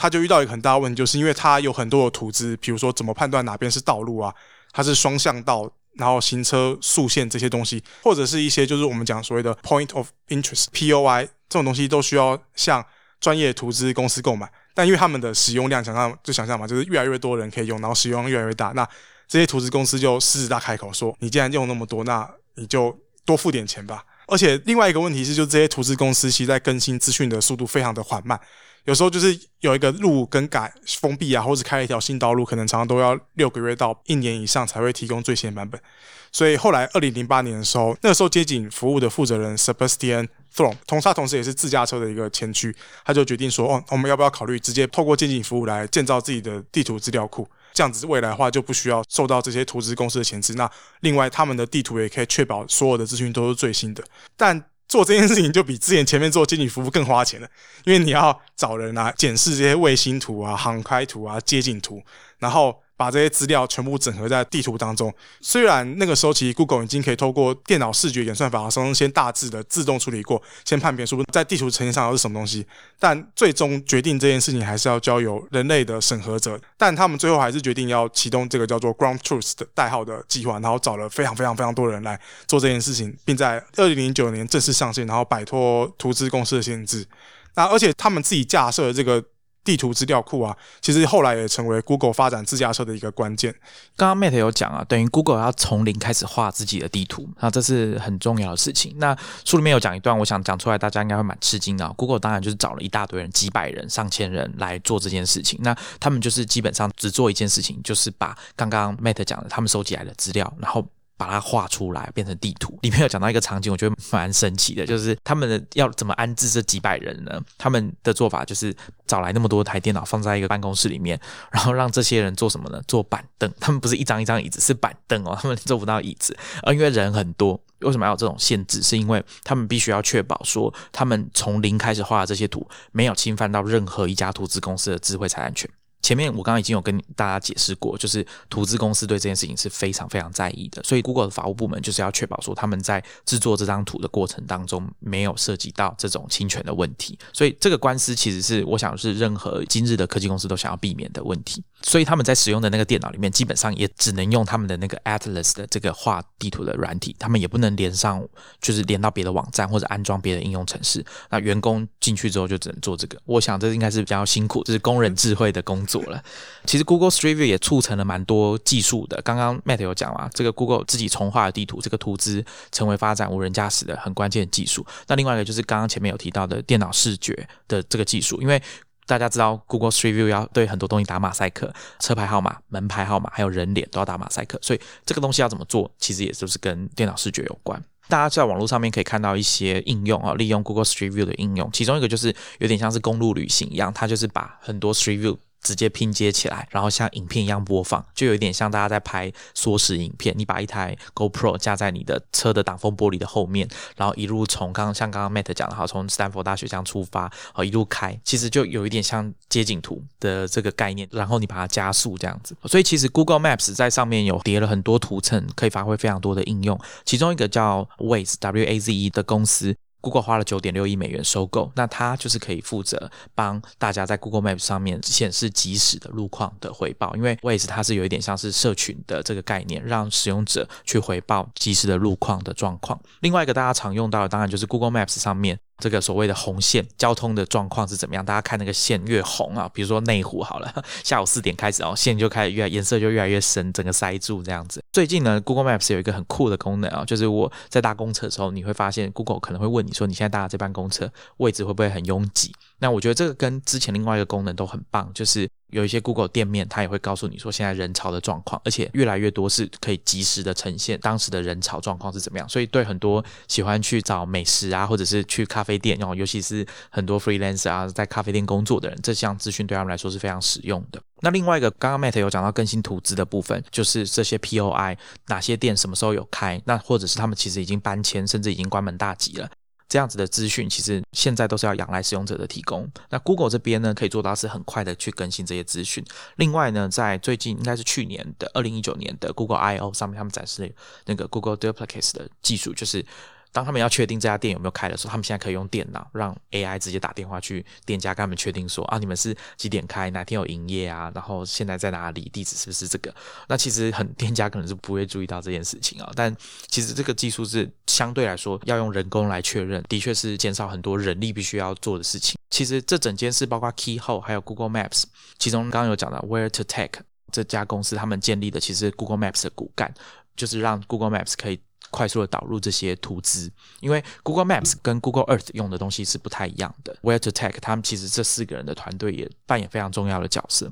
他就遇到一个很大的问题，就是因为他有很多的图资，比如说怎么判断哪边是道路啊，它是双向道，然后行车速线这些东西，或者是一些就是我们讲所谓的 point of interest（POI） 这种东西，都需要向专业图资公司购买。但因为他们的使用量，想象就想象嘛，就是越来越多人可以用，然后使用量越来越大，那这些图资公司就狮子大开口说：“你既然用那么多，那你就多付点钱吧。”而且另外一个问题是，就这些图资公司其实在更新资讯的速度非常的缓慢。有时候就是有一个路更改封闭啊，或者开一条新道路，可能常常都要六个月到一年以上才会提供最新版本。所以后来二零零八年的时候，那个时候街景服务的负责人 Sebastian Throm，同他同时也是自驾车的一个前驱，他就决定说，哦，我们要不要考虑直接透过街景服务来建造自己的地图资料库？这样子未来的话就不需要受到这些图资公司的牵制。那另外他们的地图也可以确保所有的资讯都是最新的。但做这件事情就比之前前面做经济服务更花钱了，因为你要找人啊检视这些卫星图啊、航拍图啊、街景图，然后。把这些资料全部整合在地图当中。虽然那个时候其实 Google 已经可以透过电脑视觉演算法中先大致的自动处理过，先判别出在地图呈现上是什么东西，但最终决定这件事情还是要交由人类的审核者。但他们最后还是决定要启动这个叫做 Ground Truth 的代号的计划，然后找了非常非常非常多人来做这件事情，并在二零零九年正式上线，然后摆脱图资公司的限制。那而且他们自己架设的这个。地图资料库啊，其实后来也成为 Google 发展自驾车的一个关键。刚刚 Matt 有讲啊，等于 Google 要从零开始画自己的地图，那这是很重要的事情。那书里面有讲一段，我想讲出来，大家应该会蛮吃惊的。Google 当然就是找了一大堆人，几百人、上千人来做这件事情。那他们就是基本上只做一件事情，就是把刚刚 Matt 讲的他们收集来的资料，然后。把它画出来，变成地图。里面有讲到一个场景，我觉得蛮神奇的，就是他们的要怎么安置这几百人呢？他们的做法就是找来那么多台电脑放在一个办公室里面，然后让这些人做什么呢？做板凳。他们不是一张一张椅子，是板凳哦，他们坐不到椅子。而因为人很多，为什么要有这种限制？是因为他们必须要确保说，他们从零开始画的这些图，没有侵犯到任何一家图资公司的智慧财产权。前面我刚刚已经有跟大家解释过，就是图资公司对这件事情是非常非常在意的，所以 Google 的法务部门就是要确保说他们在制作这张图的过程当中没有涉及到这种侵权的问题，所以这个官司其实是我想是任何今日的科技公司都想要避免的问题，所以他们在使用的那个电脑里面基本上也只能用他们的那个 Atlas 的这个画地图的软体，他们也不能连上，就是连到别的网站或者安装别的应用程式，那员工进去之后就只能做这个，我想这应该是比较辛苦，这是工人智慧的工。做了，其实 Google Street View 也促成了蛮多技术的。刚刚 Matt 有讲啊，这个 Google 自己重画的地图，这个图资成为发展无人驾驶的很关键技术。那另外一个就是刚刚前面有提到的电脑视觉的这个技术，因为大家知道 Google Street View 要对很多东西打马赛克，车牌号码、门牌号码还有人脸都要打马赛克，所以这个东西要怎么做，其实也就是跟电脑视觉有关。大家在网络上面可以看到一些应用啊，利用 Google Street View 的应用，其中一个就是有点像是公路旅行一样，它就是把很多 Street View。直接拼接起来，然后像影片一样播放，就有点像大家在拍缩时影片。你把一台 GoPro 架在你的车的挡风玻璃的后面，然后一路从刚刚像刚刚 Matt 讲的，哈，从斯坦福大学这样出发，好一路开，其实就有一点像街景图的这个概念。然后你把它加速这样子，所以其实 Google Maps 在上面有叠了很多图层，可以发挥非常多的应用。其中一个叫 Waze W A Z E 的公司。Google 花了九点六亿美元收购，那它就是可以负责帮大家在 Google Maps 上面显示即时的路况的回报，因为 Waze 它是有一点像是社群的这个概念，让使用者去回报即时的路况的状况。另外一个大家常用到的，当然就是 Google Maps 上面。这个所谓的红线交通的状况是怎么样？大家看那个线越红啊，比如说内湖好了，下午四点开始哦，线就开始越颜色就越来越深，整个塞住这样子。最近呢，Google Maps 有一个很酷的功能啊，就是我在搭公车的时候，你会发现 Google 可能会问你说，你现在搭的这班公车位置会不会很拥挤？那我觉得这个跟之前另外一个功能都很棒，就是有一些 Google 店面，它也会告诉你说现在人潮的状况，而且越来越多是可以及时的呈现当时的人潮状况是怎么样。所以对很多喜欢去找美食啊，或者是去咖啡店，然后尤其是很多 freelancer 啊，在咖啡店工作的人，这项资讯对他们来说是非常实用的。那另外一个，刚刚 Matt 有讲到更新图资的部分，就是这些 POI 哪些店什么时候有开，那或者是他们其实已经搬迁，甚至已经关门大吉了。这样子的资讯，其实现在都是要仰赖使用者的提供。那 Google 这边呢，可以做到是很快的去更新这些资讯。另外呢，在最近应该是去年的二零一九年的 Google I/O 上面，他们展示那个 Google Duplicate 的技术，就是。当他们要确定这家店有没有开的时候，他们现在可以用电脑让 AI 直接打电话去店家，跟他们确定说啊，你们是几点开，哪天有营业啊，然后现在在哪里，地址是不是这个？那其实很店家可能是不会注意到这件事情啊，但其实这个技术是相对来说要用人工来确认，的确是减少很多人力必须要做的事情。其实这整件事包括 Keyhole 还有 Google Maps，其中刚刚有讲到 Where to Take 这家公司他们建立的，其实 Google Maps 的骨干就是让 Google Maps 可以。快速的导入这些图资，因为 Google Maps 跟 Google Earth 用的东西是不太一样的。Where to Tech 他们其实这四个人的团队也扮演非常重要的角色。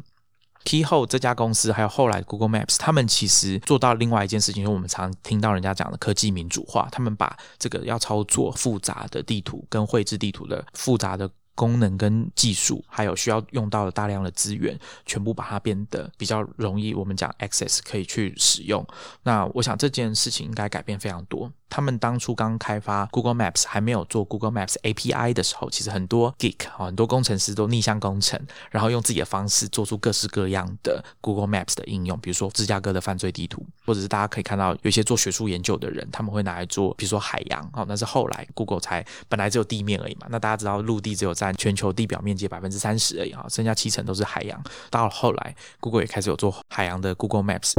Keyhole 这家公司还有后来 Google Maps，他们其实做到另外一件事情，就是我们常听到人家讲的科技民主化。他们把这个要操作复杂的地图跟绘制地图的复杂的功能跟技术，还有需要用到的大量的资源，全部把它变得比较容易。我们讲 access 可以去使用。那我想这件事情应该改变非常多。他们当初刚开发 Google Maps 还没有做 Google Maps API 的时候，其实很多 geek，很多工程师都逆向工程，然后用自己的方式做出各式各样的 Google Maps 的应用，比如说芝加哥的犯罪地图，或者是大家可以看到有一些做学术研究的人，他们会拿来做，比如说海洋，哦，那是后来 Google 才本来只有地面而已嘛，那大家知道陆地只有占全球地表面积百分之三十而已啊，剩下七成都是海洋。到了后来，Google 也开始有做海洋的 Google Maps。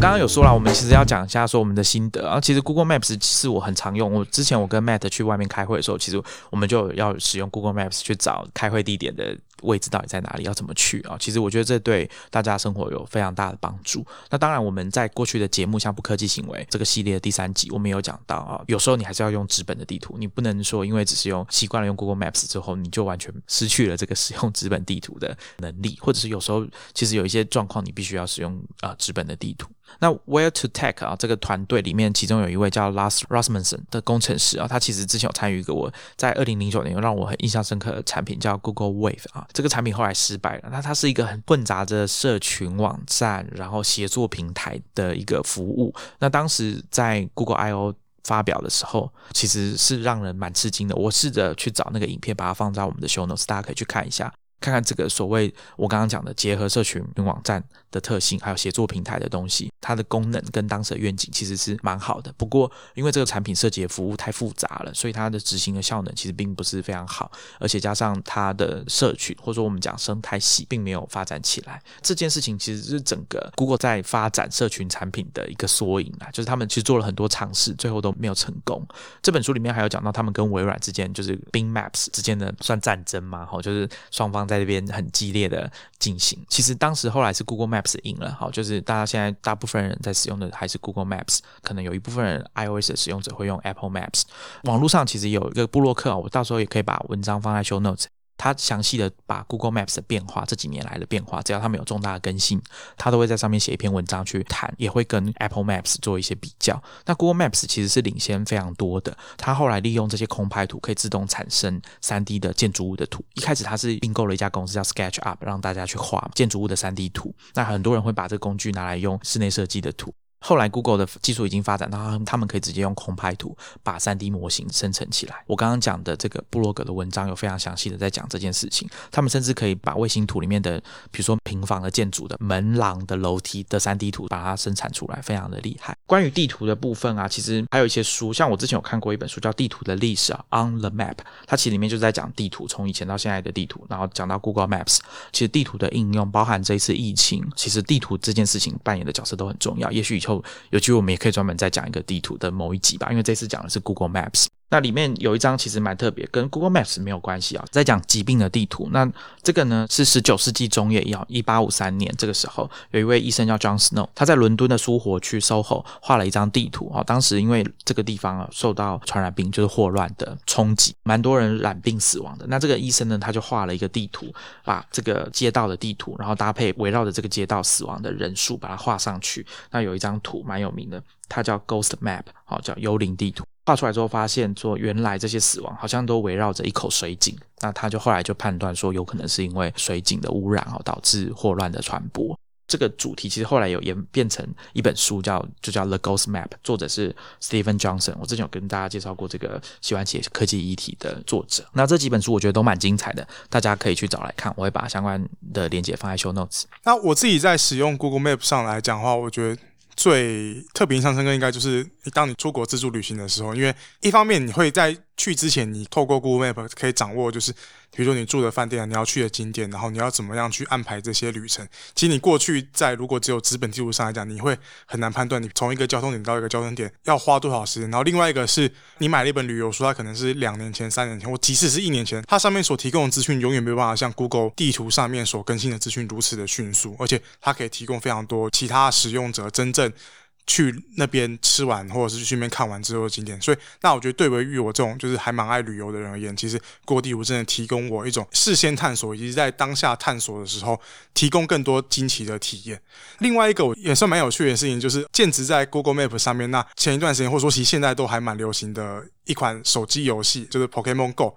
刚刚有说了，我们其实要讲一下说我们的心得啊。其实 Google Maps 是我很常用。我之前我跟 Matt 去外面开会的时候，其实我们就要使用 Google Maps 去找开会地点的位置到底在哪里，要怎么去啊。其实我觉得这对大家生活有非常大的帮助。那当然，我们在过去的节目像不科技行为这个系列的第三集，我们有讲到啊，有时候你还是要用纸本的地图，你不能说因为只是用习惯了用 Google Maps 之后，你就完全失去了这个使用纸本地图的能力，或者是有时候其实有一些状况你必须要使用啊纸本的地图。那 Where to Tech 啊，这个团队里面，其中有一位叫 Lars Rasmussen 的工程师啊，他其实之前有参与一个我在二零零九年有让我很印象深刻的产品，叫 Google Wave 啊。这个产品后来失败了。那它是一个很混杂着社群网站，然后协作平台的一个服务。那当时在 Google I/O 发表的时候，其实是让人蛮吃惊的。我试着去找那个影片，把它放在我们的 Show Notes，大家可以去看一下。看看这个所谓我刚刚讲的结合社群网站的特性，还有协作平台的东西，它的功能跟当时的愿景其实是蛮好的。不过因为这个产品设计的服务太复杂了，所以它的执行的效能其实并不是非常好，而且加上它的社群或者说我们讲生态系并没有发展起来。这件事情其实是整个 Google 在发展社群产品的一个缩影啊，就是他们其实做了很多尝试，最后都没有成功。这本书里面还有讲到他们跟微软之间，就是 Bing Maps 之间的算战争嘛，哈，就是双方。在这边很激烈的进行，其实当时后来是 Google Maps 赢了，好，就是大家现在大部分人在使用的还是 Google Maps，可能有一部分人 iOS 的使用者会用 Apple Maps。网络上其实有一个布洛克，我到时候也可以把文章放在 Show Notes。他详细的把 Google Maps 的变化，这几年来的变化，只要他们有重大的更新，他都会在上面写一篇文章去谈，也会跟 Apple Maps 做一些比较。那 Google Maps 其实是领先非常多的，他后来利用这些空拍图可以自动产生 3D 的建筑物的图。一开始他是并购了一家公司叫 SketchUp，让大家去画建筑物的 3D 图。那很多人会把这个工具拿来用室内设计的图。后来，Google 的技术已经发展到他们可以直接用空拍图把 3D 模型生成起来。我刚刚讲的这个布洛格的文章有非常详细的在讲这件事情。他们甚至可以把卫星图里面的，比如说平房的建筑的门廊的楼梯的 3D 图把它生产出来，非常的厉害。关于地图的部分啊，其实还有一些书，像我之前有看过一本书叫《地图的历史》啊，《On the Map》，它其实里面就是在讲地图，从以前到现在的地图，然后讲到 Google Maps。其实地图的应用，包含这一次疫情，其实地图这件事情扮演的角色都很重要。也许以前后有机会，我们也可以专门再讲一个地图的某一集吧，因为这次讲的是 Google Maps。那里面有一张其实蛮特别，跟 Google Maps 没有关系啊，在讲疾病的地图。那这个呢是十九世纪中叶，要一八五三年这个时候，有一位医生叫 John Snow，他在伦敦的苏活区 SoHo 画了一张地图啊。当时因为这个地方啊受到传染病就是霍乱的冲击，蛮多人染病死亡的。那这个医生呢，他就画了一个地图，把这个街道的地图，然后搭配围绕着这个街道死亡的人数，把它画上去。那有一张图蛮有名的，它叫 Ghost Map，好叫幽灵地图。画出来之后，发现说原来这些死亡好像都围绕着一口水井，那他就后来就判断说，有可能是因为水井的污染哦，导致霍乱的传播。这个主题其实后来有演变成一本书，叫就叫 The Ghost Map，作者是 Stephen Johnson。我之前有跟大家介绍过这个喜欢写科技议题的作者。那这几本书我觉得都蛮精彩的，大家可以去找来看。我会把相关的链接放在 Show Notes。那我自己在使用 Google Map 上来讲的话，我觉得。最特别印象深刻，应该就是当你出国自助旅行的时候，因为一方面你会在去之前，你透过 Google Map 可以掌握，就是比如说你住的饭店、你要去的景点，然后你要怎么样去安排这些旅程。其实你过去在如果只有纸本记录上来讲，你会很难判断你从一个交通点到一个交通点要花多少时间。然后另外一个是你买了一本旅游书，它可能是两年前、三年前，或即使是一年前，它上面所提供的资讯永远没有办法像 Google 地图上面所更新的资讯如此的迅速，而且它可以提供非常多其他使用者真正。去那边吃完，或者是去那边看完之后的景点，所以那我觉得对于我这种就是还蛮爱旅游的人而言，其实过地图真的提供我一种事先探索，以及在当下探索的时候提供更多惊奇的体验。另外一个我也算蛮有趣的事情，就是建职在 Google Map 上面。那前一段时间或者说其实现在都还蛮流行的一款手机游戏，就是 Pokemon Go。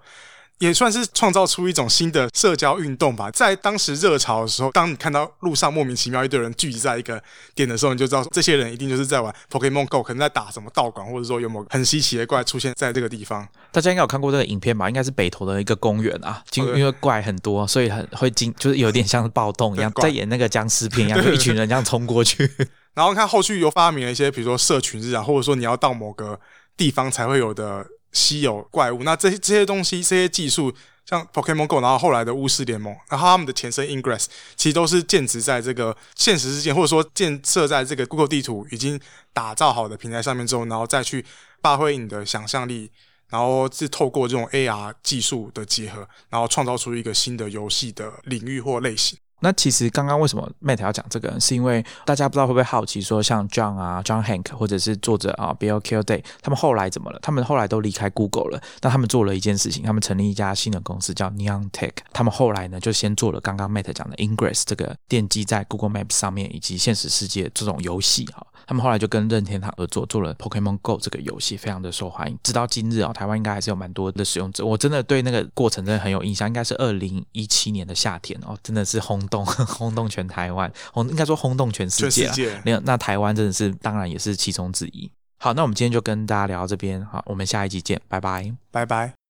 也算是创造出一种新的社交运动吧。在当时热潮的时候，当你看到路上莫名其妙一堆人聚集在一个点的时候，你就知道这些人一定就是在玩 Pokemon Go，可能在打什么道馆，或者说有某很稀奇的怪出现在这个地方。大家应该有看过这个影片吧？应该是北投的一个公园啊，因因为怪很多，所以很会惊，就是有点像是暴动一样，在演那个僵尸片一样，就一群人这样冲过去。然后看后续又发明了一些，比如说社群日啊，或者说你要到某个地方才会有的稀有怪物。那这些这些东西，这些技术。像 Pokemon Go，然后后来的巫师联盟，然后他们的前身 Ingress，其实都是建植在这个现实世界，或者说建设在这个 Google 地图已经打造好的平台上面之后，然后再去发挥你的想象力，然后是透过这种 AR 技术的结合，然后创造出一个新的游戏的领域或类型。那其实刚刚为什么 Matt 要讲这个，是因为大家不知道会不会好奇，说像 John 啊，John Hank 或者是作者啊，Bill k i l l d a y 他们后来怎么了？他们后来都离开 Google 了。那他们做了一件事情，他们成立一家新的公司叫 Neon Tech。他们后来呢，就先做了刚刚 Matt 讲的 Ingress 这个奠基在 Google Maps 上面以及现实世界这种游戏哈。他们后来就跟任天堂合作，做了 Pokemon Go 这个游戏，非常的受欢迎。直到今日啊，台湾应该还是有蛮多的使用者。我真的对那个过程真的很有印象，应该是二零一七年的夏天哦，真的是轰动 轰动全台湾，轰应该说轰动全世界。那那台湾真的是当然也是其中之一。好，那我们今天就跟大家聊到这边，好，我们下一集见，拜拜，拜拜。